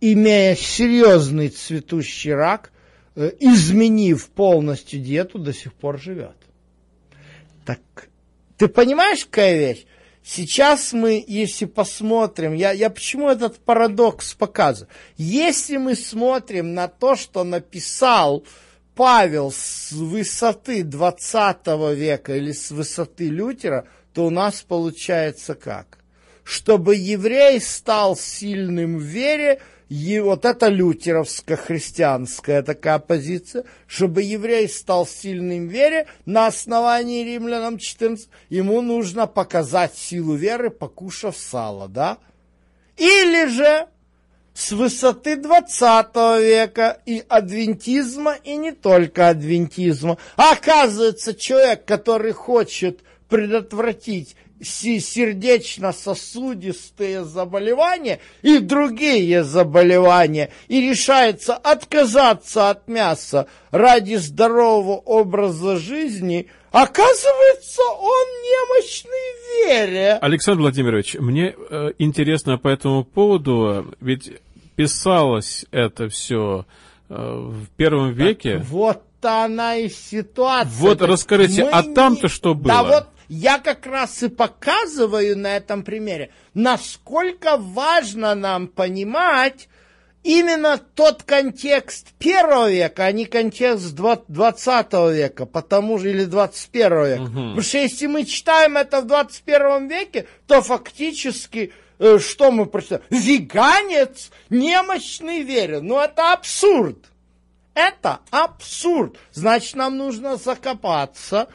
имея серьезный цветущий рак, э, изменив полностью диету, до сих пор живет. Так, ты понимаешь, какая вещь? Сейчас мы, если посмотрим, я, я почему этот парадокс показываю? Если мы смотрим на то, что написал Павел с высоты 20 века или с высоты Лютера, то у нас получается как? Чтобы еврей стал сильным в вере, и вот это лютеровско-христианская такая позиция, чтобы еврей стал сильным в вере, на основании римлянам 14, ему нужно показать силу веры, покушав сало, да? Или же с высоты 20 века и адвентизма, и не только адвентизма. А оказывается, человек, который хочет предотвратить сердечно-сосудистые заболевания и другие заболевания и решается отказаться от мяса ради здорового образа жизни, оказывается, он немощный в вере. Александр Владимирович, мне э, интересно по этому поводу, ведь писалось это все э, в первом веке. Так вот она и ситуация. Вот расскажите, Мы а там-то что было? Да вот я как раз и показываю на этом примере, насколько важно нам понимать именно тот контекст первого века, а не контекст 20 века, потому же, или 21 века. Угу. Потому что если мы читаем это в 21 веке, то фактически Э, что мы прочитаем? Веганец, немощный верен. Ну, это абсурд. Это абсурд. Значит, нам нужно закопаться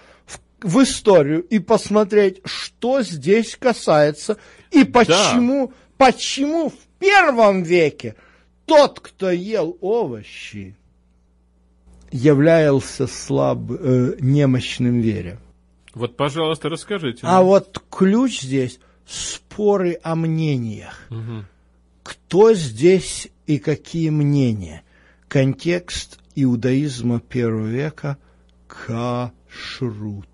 в, историю и посмотреть, что здесь касается и почему, да. почему в первом веке тот, кто ел овощи, являлся слаб, э, немощным вере. Вот, пожалуйста, расскажите. А вот ключ здесь споры о мнениях. Угу. Кто здесь и какие мнения? Контекст иудаизма первого века – кашрут.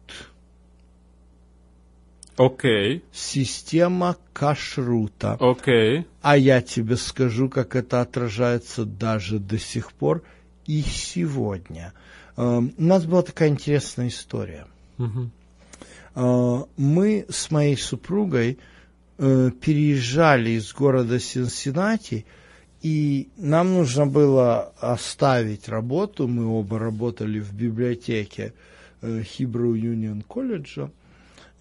Окей. Okay. Система кашрута. Окей. Okay. А я тебе скажу, как это отражается даже до сих пор и сегодня. Эм, у нас была такая интересная история. А, мы с моей супругой э, переезжали из города Синсинати, и нам нужно было оставить работу. Мы оба работали в библиотеке э, Hebrew Union колледжа.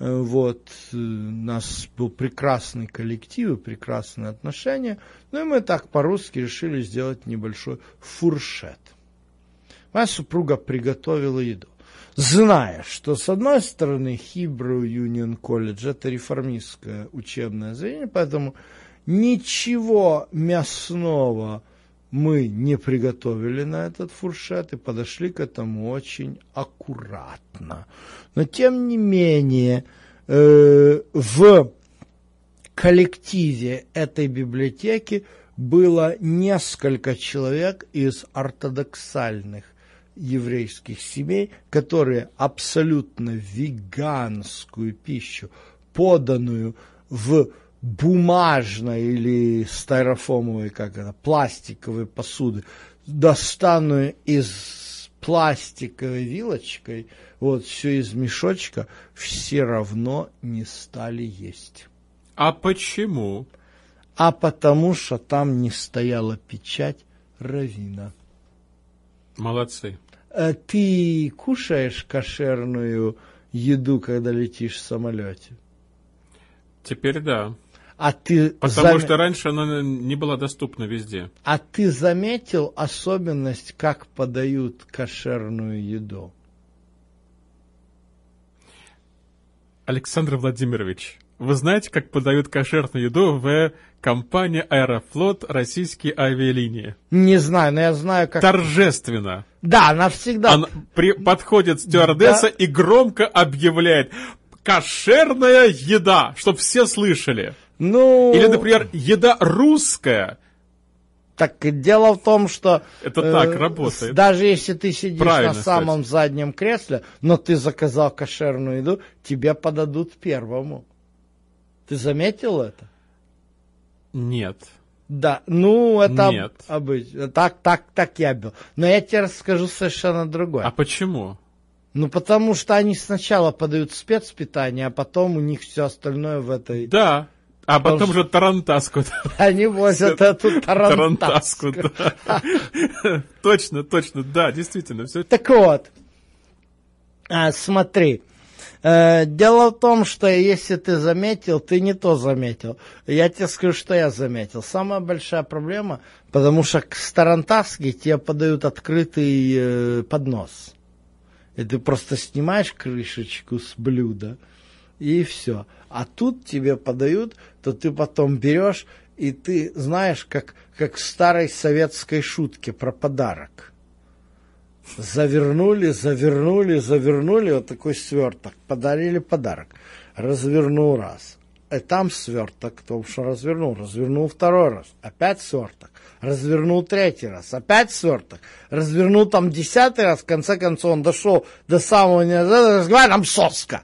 Э, вот, у нас был прекрасный коллектив и прекрасные отношения. Ну и мы так по-русски решили сделать небольшой фуршет. Моя супруга приготовила еду зная, что с одной стороны Hebrew Union College это реформистское учебное заведение, поэтому ничего мясного мы не приготовили на этот фуршет и подошли к этому очень аккуратно. Но тем не менее э, в коллективе этой библиотеки было несколько человек из ортодоксальных еврейских семей, которые абсолютно веганскую пищу, поданную в бумажной или стайрофомовой, как это, пластиковой посуды, достанную из пластиковой вилочкой, вот все из мешочка, все равно не стали есть. А почему? А потому что там не стояла печать равина. Молодцы. Э, ты кушаешь кошерную еду, когда летишь в самолете? Теперь да. А ты Потому зам... что раньше она не была доступна везде. А ты заметил особенность, как подают кошерную еду? Александр Владимирович, вы знаете, как подают кошерную еду в компании Аэрофлот российские авиалинии? Не знаю, но я знаю, как... Торжественно. Да, она всегда... Она при... Подходит стюардесса да. и громко объявляет «Кошерная еда», чтобы все слышали. Ну... Или, например, еда русская. Так дело в том, что... Это э, так работает. Даже если ты сидишь Правильно, на самом кстати. заднем кресле, но ты заказал кошерную еду, тебе подадут первому. Ты заметил это? Нет. Да, ну это Нет. обычно. Так, так, так я был. Но я тебе расскажу совершенно другое. А почему? Ну, потому что они сначала подают спецпитание, а потом у них все остальное в этой... Да, а Потому потом что... же тарантаску. Они возят эту тарантаску. Точно, точно, да, действительно. Все. Так вот, а, смотри, э, Дело в том, что если ты заметил, ты не то заметил. Я тебе скажу, что я заметил. Самая большая проблема, потому что к Старантаске тебе подают открытый э, поднос. И ты просто снимаешь крышечку с блюда, и все. А тут тебе подают, то ты потом берешь, и ты знаешь, как, как в старой советской шутке про подарок. Завернули, завернули, завернули, вот такой сверток, подарили подарок. Развернул раз. И там сверток, то что развернул, развернул второй раз, опять сверток, развернул третий раз, опять сверток, развернул там десятый раз, в конце концов он дошел до самого, говорит, там соска.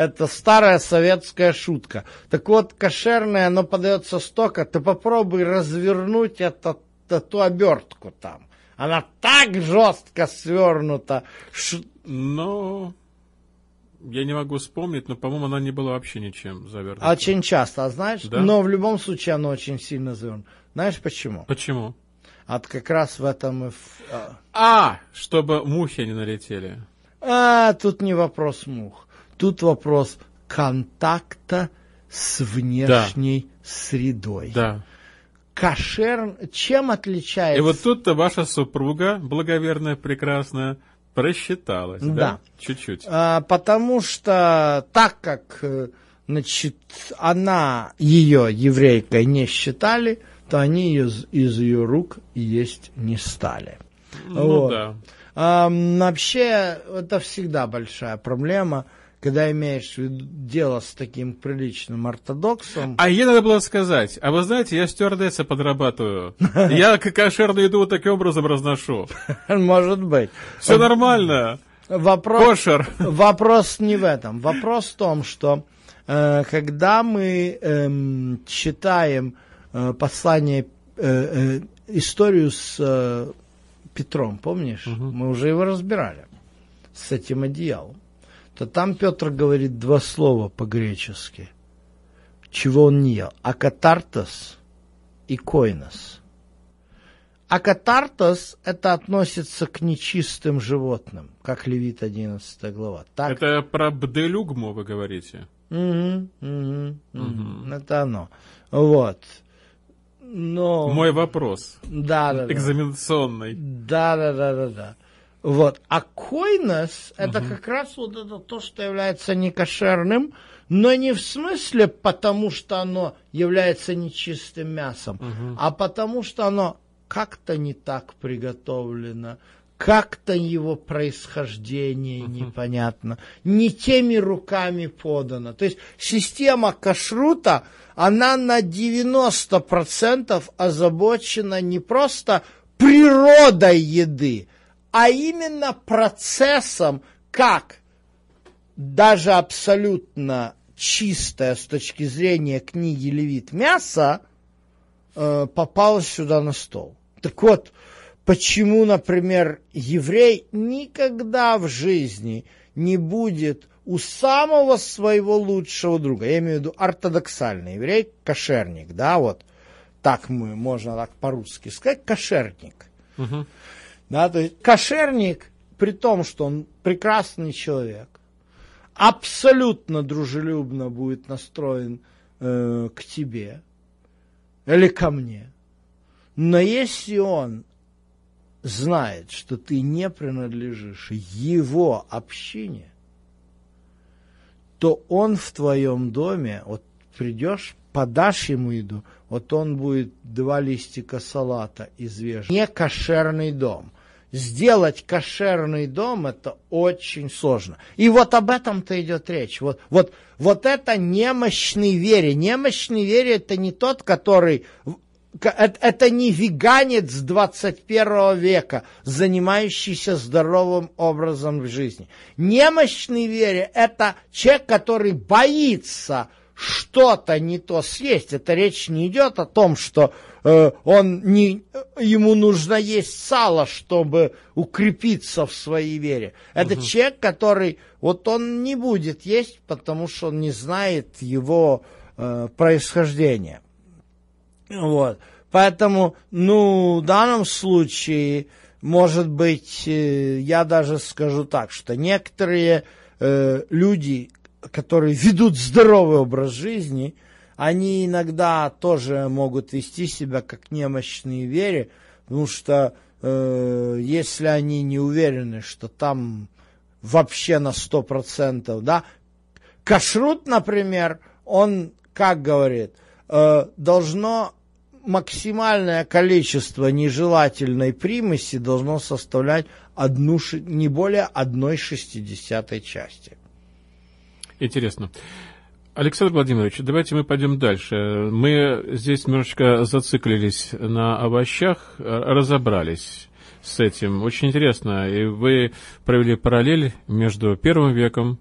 Это старая советская шутка. Так вот, кошерное, оно подается столько, ты попробуй развернуть это, эту обертку там. Она так жестко свернута. Ш... Ну, я не могу вспомнить, но, по-моему, она не была вообще ничем завернута. Очень часто, а знаешь? Да? Но в любом случае оно очень сильно завернуто. Знаешь почему? Почему? А как раз в этом и... А, а чтобы мухи не налетели. А, тут не вопрос мух. Тут вопрос контакта с внешней да. средой. Да. Кошер, чем отличается? И вот тут-то ваша супруга, благоверная, прекрасная, просчиталась, да? да? Чуть-чуть. А, потому что так как, э, значит, она ее еврейкой не считали, то они ее, из ее рук есть не стали. Ну вот. да. А, вообще, это всегда большая проблема когда имеешь дело с таким приличным ортодоксом. А ей надо было сказать, а вы знаете, я стюардесса подрабатываю. Я кошерную еду вот таким образом разношу. Может быть. Все нормально. Вопрос, Кошер. вопрос не в этом. Вопрос в том, что э, когда мы э, читаем э, послание, э, э, историю с э, Петром, помнишь? Угу. Мы уже его разбирали с этим одеялом то там Петр говорит два слова по-гречески, чего он не ел. Акатартос и койнос. Акатартос это относится к нечистым животным, как Левит 11 глава. Так... Это про бделюгму вы говорите? Угу, угу, угу. Это оно. Вот. Но... Мой вопрос. Да, да, Экзаменационный. Да, да, да, да, да. Вот. А койнос угу. это как раз вот это то, что является некошерным, но не в смысле потому, что оно является нечистым мясом, угу. а потому, что оно как-то не так приготовлено, как-то его происхождение угу. непонятно, не теми руками подано. То есть система кашрута, она на 90% озабочена не просто природой еды, а именно процессом, как даже абсолютно чистое с точки зрения книги Левит мясо э, попало сюда на стол. Так вот, почему, например, еврей никогда в жизни не будет у самого своего лучшего друга, я имею в виду ортодоксальный еврей, кошерник, да, вот так мы, можно так по-русски сказать, кошерник. Угу. Да, то есть кошерник, при том, что он прекрасный человек, абсолютно дружелюбно будет настроен э, к тебе или ко мне. Но если он знает, что ты не принадлежишь его общине, то он в твоем доме, вот придешь, подашь ему еду, вот он будет два листика салата из вежливости. Не кошерный дом. Сделать кошерный дом это очень сложно. И вот об этом-то идет речь. Вот, вот, вот это немощный вере. Немощный вере это не тот, который это не веганец 21 века, занимающийся здоровым образом жизни. Немощный вере – это человек, который боится что-то не то съесть. Это речь не идет о том, что э, он не, ему нужно есть сало, чтобы укрепиться в своей вере. Это угу. человек, который вот он не будет есть, потому что он не знает его э, происхождения. Вот. Поэтому, ну, в данном случае, может быть, э, я даже скажу так, что некоторые э, люди, которые ведут здоровый образ жизни, они иногда тоже могут вести себя как немощные вере, потому что э, если они не уверены, что там вообще на сто процентов, да, кашрут, например, он, как говорит, э, должно максимальное количество нежелательной примеси должно составлять одну, не более одной шестидесятой части. Интересно. Александр Владимирович, давайте мы пойдем дальше. Мы здесь немножечко зациклились на овощах, разобрались с этим. Очень интересно. И вы провели параллель между первым веком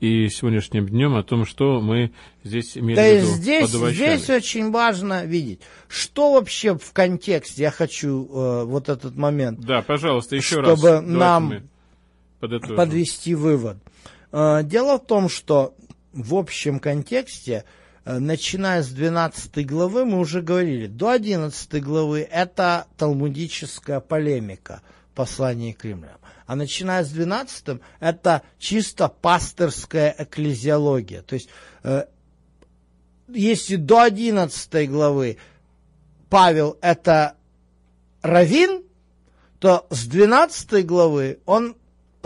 и сегодняшним днем о том, что мы здесь имели да в виду здесь, под здесь очень важно видеть, что вообще в контексте, я хочу э, вот этот момент. Да, пожалуйста, еще чтобы раз. Чтобы нам подвести вывод. Э, дело в том, что в общем контексте, э, начиная с 12 главы, мы уже говорили, до 11 главы это талмудическая полемика послания к римлянам. А начиная с 12 это чисто пасторская экклезиология. То есть, э, если до 11 главы Павел это равин, то с 12 главы он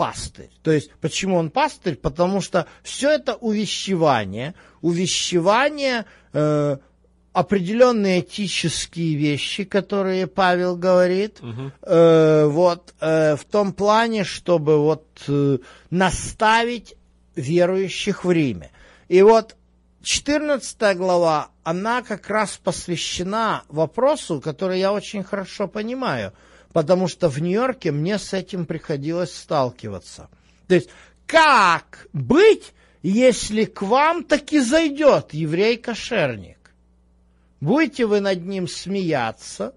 пастырь. То есть, почему он пастырь? Потому что все это увещевание, увещевание э, определенные этические вещи, которые Павел говорит, угу. э, вот э, в том плане, чтобы вот э, наставить верующих в Риме. И вот 14 глава, она как раз посвящена вопросу, который я очень хорошо понимаю, потому что в Нью-Йорке мне с этим приходилось сталкиваться. То есть, как быть, если к вам таки зайдет еврей-кошерник? Будете вы над ним смеяться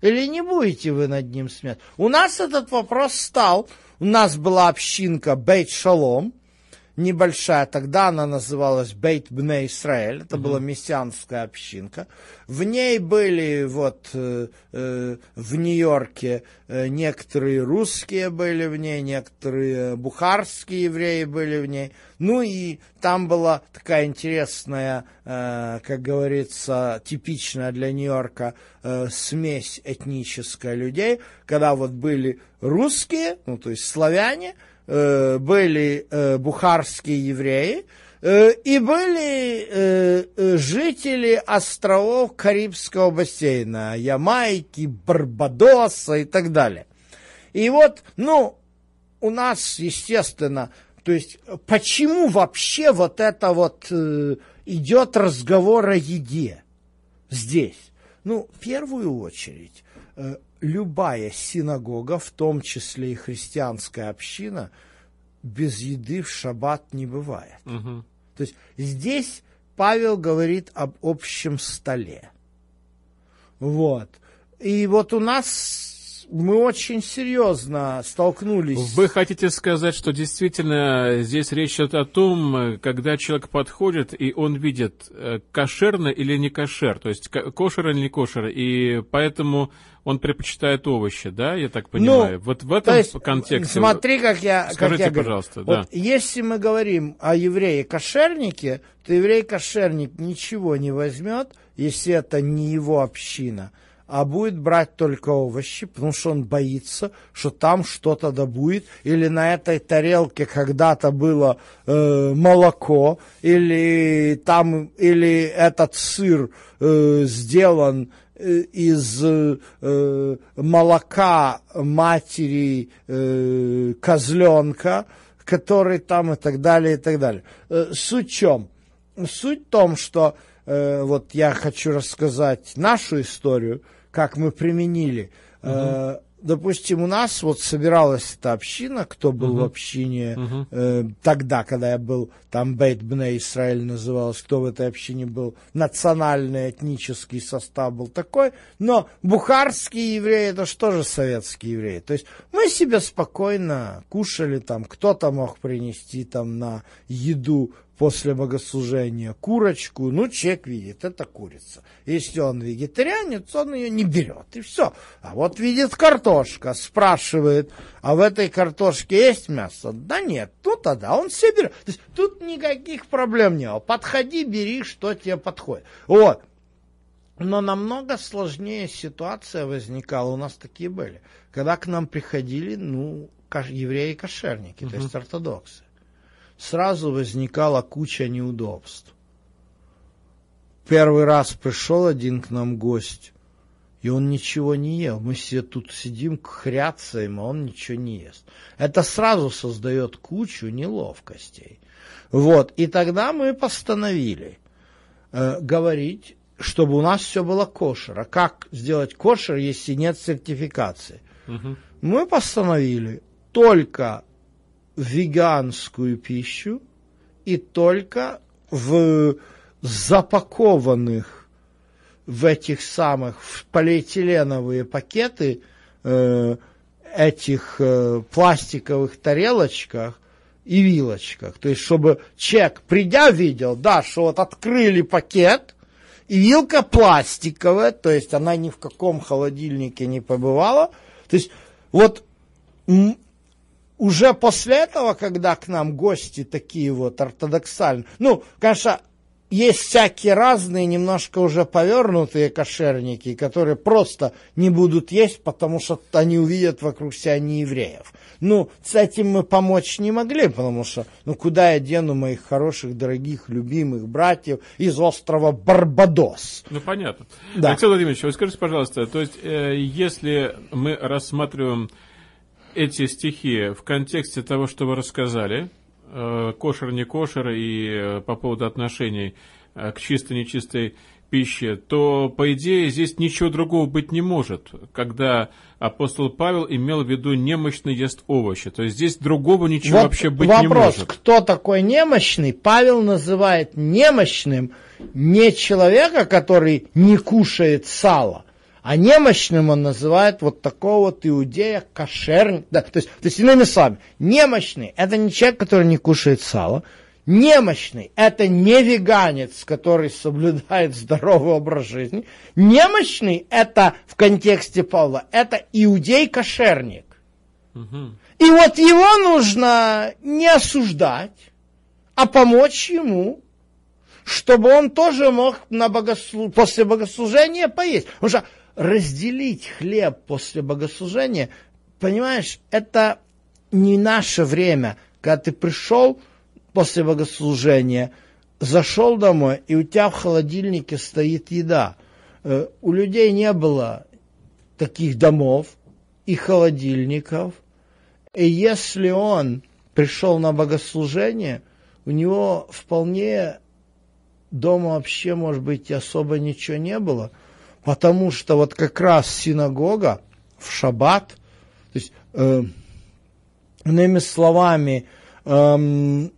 или не будете вы над ним смеяться? У нас этот вопрос стал. У нас была общинка Бейт Шалом, небольшая, тогда она называлась Бейт Бне Исраэль, это mm-hmm. была мессианская общинка. В ней были вот э, э, в Нью-Йорке э, некоторые русские были в ней, некоторые бухарские евреи были в ней. Ну и там была такая интересная, э, как говорится, типичная для Нью-Йорка э, смесь этническая людей, когда вот были русские, ну то есть славяне, были э, бухарские евреи, э, и были жители островов Карибского бассейна, Ямайки, Барбадоса и так далее. И вот, ну, у нас, естественно, то есть, почему вообще вот это вот идет разговор о еде здесь? Ну, в первую очередь, любая синагога, в том числе и христианская община, без еды в шаббат не бывает. Угу. То есть здесь Павел говорит об общем столе. Вот. И вот у нас мы очень серьезно столкнулись. Вы хотите сказать, что действительно здесь речь идет о том, когда человек подходит и он видит, э, кошерно или не кошер, то есть кошер или не кошер, и поэтому он предпочитает овощи, да, я так понимаю? Ну, вот в этом есть, контексте. Смотри, как я, скажите, как я пожалуйста, говорю. да. Вот если мы говорим о еврее-кошернике, то еврей-кошерник ничего не возьмет, если это не его община а будет брать только овощи, потому что он боится, что там что-то да будет, или на этой тарелке когда-то было э, молоко, или там, или этот сыр э, сделан из э, молока матери э, козленка, который там и так далее, и так далее. Э, суть в чем? Суть в том, что э, вот я хочу рассказать нашу историю, как мы применили. Угу. Э, допустим, у нас вот собиралась эта община, кто был угу. в общине угу. э, тогда, когда я был, там Бейт Бне Израиль называлось, кто в этой общине был, национальный этнический состав был такой, но бухарские евреи, это же советские евреи? То есть мы себе спокойно кушали там, кто-то мог принести там на еду после богослужения курочку, ну, человек видит, это курица. Если он вегетарианец, он ее не берет, и все. А вот видит картошка, спрашивает, а в этой картошке есть мясо? Да нет, ну тогда он все берет. То есть тут никаких проблем не было. Подходи, бери, что тебе подходит. Вот. Но намного сложнее ситуация возникала, у нас такие были, когда к нам приходили, ну, евреи-кошерники, угу. то есть ортодоксы сразу возникала куча неудобств. Первый раз пришел один к нам гость, и он ничего не ел. Мы все тут сидим, хряцаем, а он ничего не ест. Это сразу создает кучу неловкостей. Вот, и тогда мы постановили э, говорить, чтобы у нас все было кошер. А как сделать кошер, если нет сертификации? Угу. Мы постановили только веганскую пищу и только в запакованных в этих самых в полиэтиленовые пакеты э, этих э, пластиковых тарелочках и вилочках. То есть, чтобы человек, придя, видел, да, что вот открыли пакет, и вилка пластиковая, то есть она ни в каком холодильнике не побывала. То есть, вот уже после этого, когда к нам гости такие вот ортодоксальные, ну, конечно, есть всякие разные, немножко уже повернутые кошерники, которые просто не будут есть, потому что они увидят вокруг себя неевреев. Ну, с этим мы помочь не могли, потому что, ну, куда я дену моих хороших, дорогих, любимых братьев из острова Барбадос? Ну, понятно. Да. Алексей Владимирович, вы скажите, пожалуйста, то есть, э, если мы рассматриваем эти стихи в контексте того, что вы рассказали, э, кошер, не кошер, и э, по поводу отношений э, к чистой, нечистой пище, то, по идее, здесь ничего другого быть не может, когда апостол Павел имел в виду немощный ест овощи. То есть здесь другого ничего вот вообще быть вопрос, не может. Вопрос, кто такой немощный? Павел называет немощным не человека, который не кушает сало, а немощным он называет вот такого вот иудея кошерник. Да, то, есть, то есть, иными словами, немощный – это не человек, который не кушает сало. Немощный – это не веганец, который соблюдает здоровый образ жизни. Немощный – это в контексте Павла, это иудей-кошерник. Угу. И вот его нужно не осуждать, а помочь ему чтобы он тоже мог на богослу... после богослужения поесть. Потому что разделить хлеб после богослужения, понимаешь, это не наше время, когда ты пришел после богослужения, зашел домой, и у тебя в холодильнике стоит еда. Э, у людей не было таких домов и холодильников. И если он пришел на богослужение, у него вполне дома вообще, может быть, особо ничего не было – Потому что вот как раз синагога в шаббат, то есть, э, иными словами, э,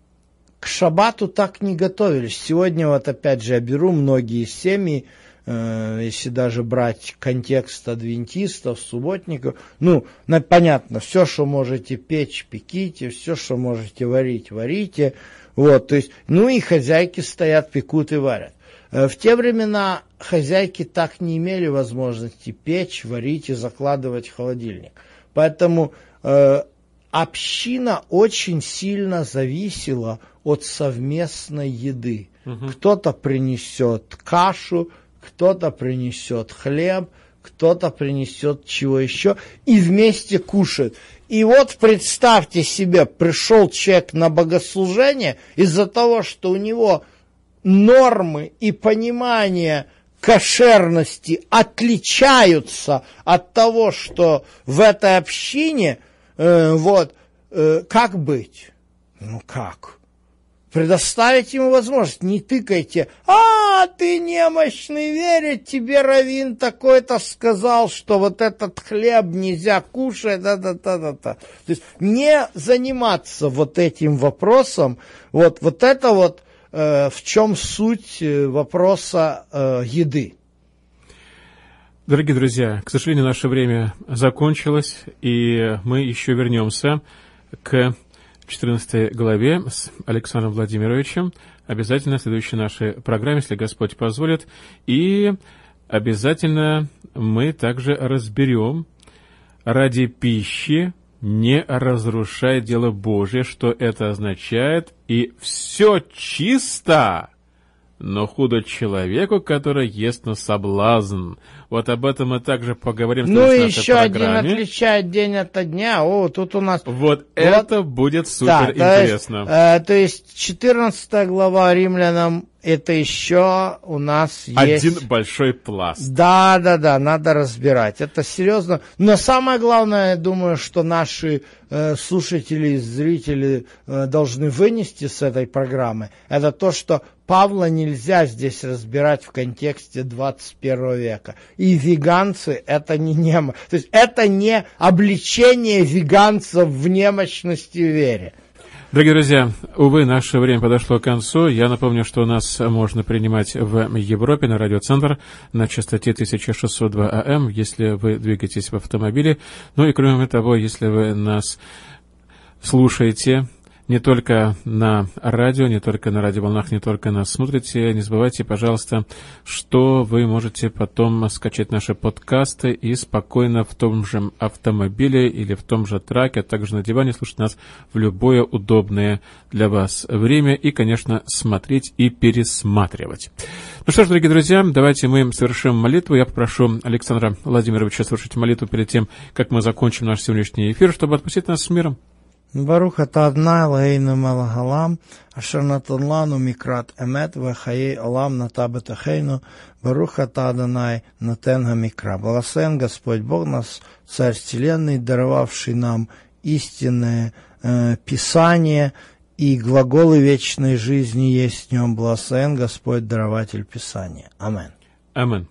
к шаббату так не готовились. Сегодня вот опять же я беру многие семьи, э, если даже брать контекст адвентистов, субботников, ну, понятно, все, что можете печь, пеките, все, что можете варить, варите, вот, то есть, ну и хозяйки стоят, пекут и варят. Э, в те времена хозяйки так не имели возможности печь, варить и закладывать в холодильник. Поэтому э, община очень сильно зависела от совместной еды. Угу. Кто-то принесет кашу, кто-то принесет хлеб, кто-то принесет чего еще, и вместе кушают. И вот представьте себе, пришел человек на богослужение из-за того, что у него нормы и понимание кошерности отличаются от того, что в этой общине, э, вот, э, как быть? Ну как? Предоставить ему возможность, не тыкайте, а, ты немощный, верит тебе Равин такой-то сказал, что вот этот хлеб нельзя кушать, да-да-да-да-да. То есть не заниматься вот этим вопросом, вот, вот это вот в чем суть э, вопроса э, еды. Дорогие друзья, к сожалению, наше время закончилось, и мы еще вернемся к 14 главе с Александром Владимировичем, обязательно в следующей нашей программе, если Господь позволит, и обязательно мы также разберем ради пищи не разрушай дело Божие, что это означает, и все чисто, но худо человеку, который ест на соблазн. Вот об этом мы также поговорим ну, в нашей еще программе. один отличает день от дня. О, тут у нас... Вот, вот это будет супер да, интересно. То есть, э, то есть 14 глава римлянам это еще у нас есть... Один большой пласт. Да, да, да, надо разбирать. Это серьезно. Но самое главное, я думаю, что наши э, слушатели и зрители э, должны вынести с этой программы, это то, что Павла нельзя здесь разбирать в контексте 21 века. И веганцы это не немо. То есть это не обличение веганцев в немощности вере. Дорогие друзья, увы, наше время подошло к концу. Я напомню, что нас можно принимать в Европе на радиоцентр на частоте 1602 АМ, если вы двигаетесь в автомобиле. Ну и кроме того, если вы нас слушаете не только на радио, не только на радиоволнах, не только нас смотрите. Не забывайте, пожалуйста, что вы можете потом скачать наши подкасты и спокойно в том же автомобиле или в том же траке, а также на диване слушать нас в любое удобное для вас время и, конечно, смотреть и пересматривать. Ну что ж, дорогие друзья, давайте мы совершим молитву. Я попрошу Александра Владимировича совершить молитву перед тем, как мы закончим наш сегодняшний эфир, чтобы отпустить нас с миром. Баруха та Тадна Лагейну Малагалам, Ашарнатанлану Микрат Эмет, Вахаей Алам Натабетахейну, Баруха та однаи на тенга Микра. Благословен Господь Бог нас, Царь Вселенной, даровавший нам истинное э, Писание, и глаголы вечной жизни есть в нем. Благословен Господь, дарователь Писания. Амен. Амен.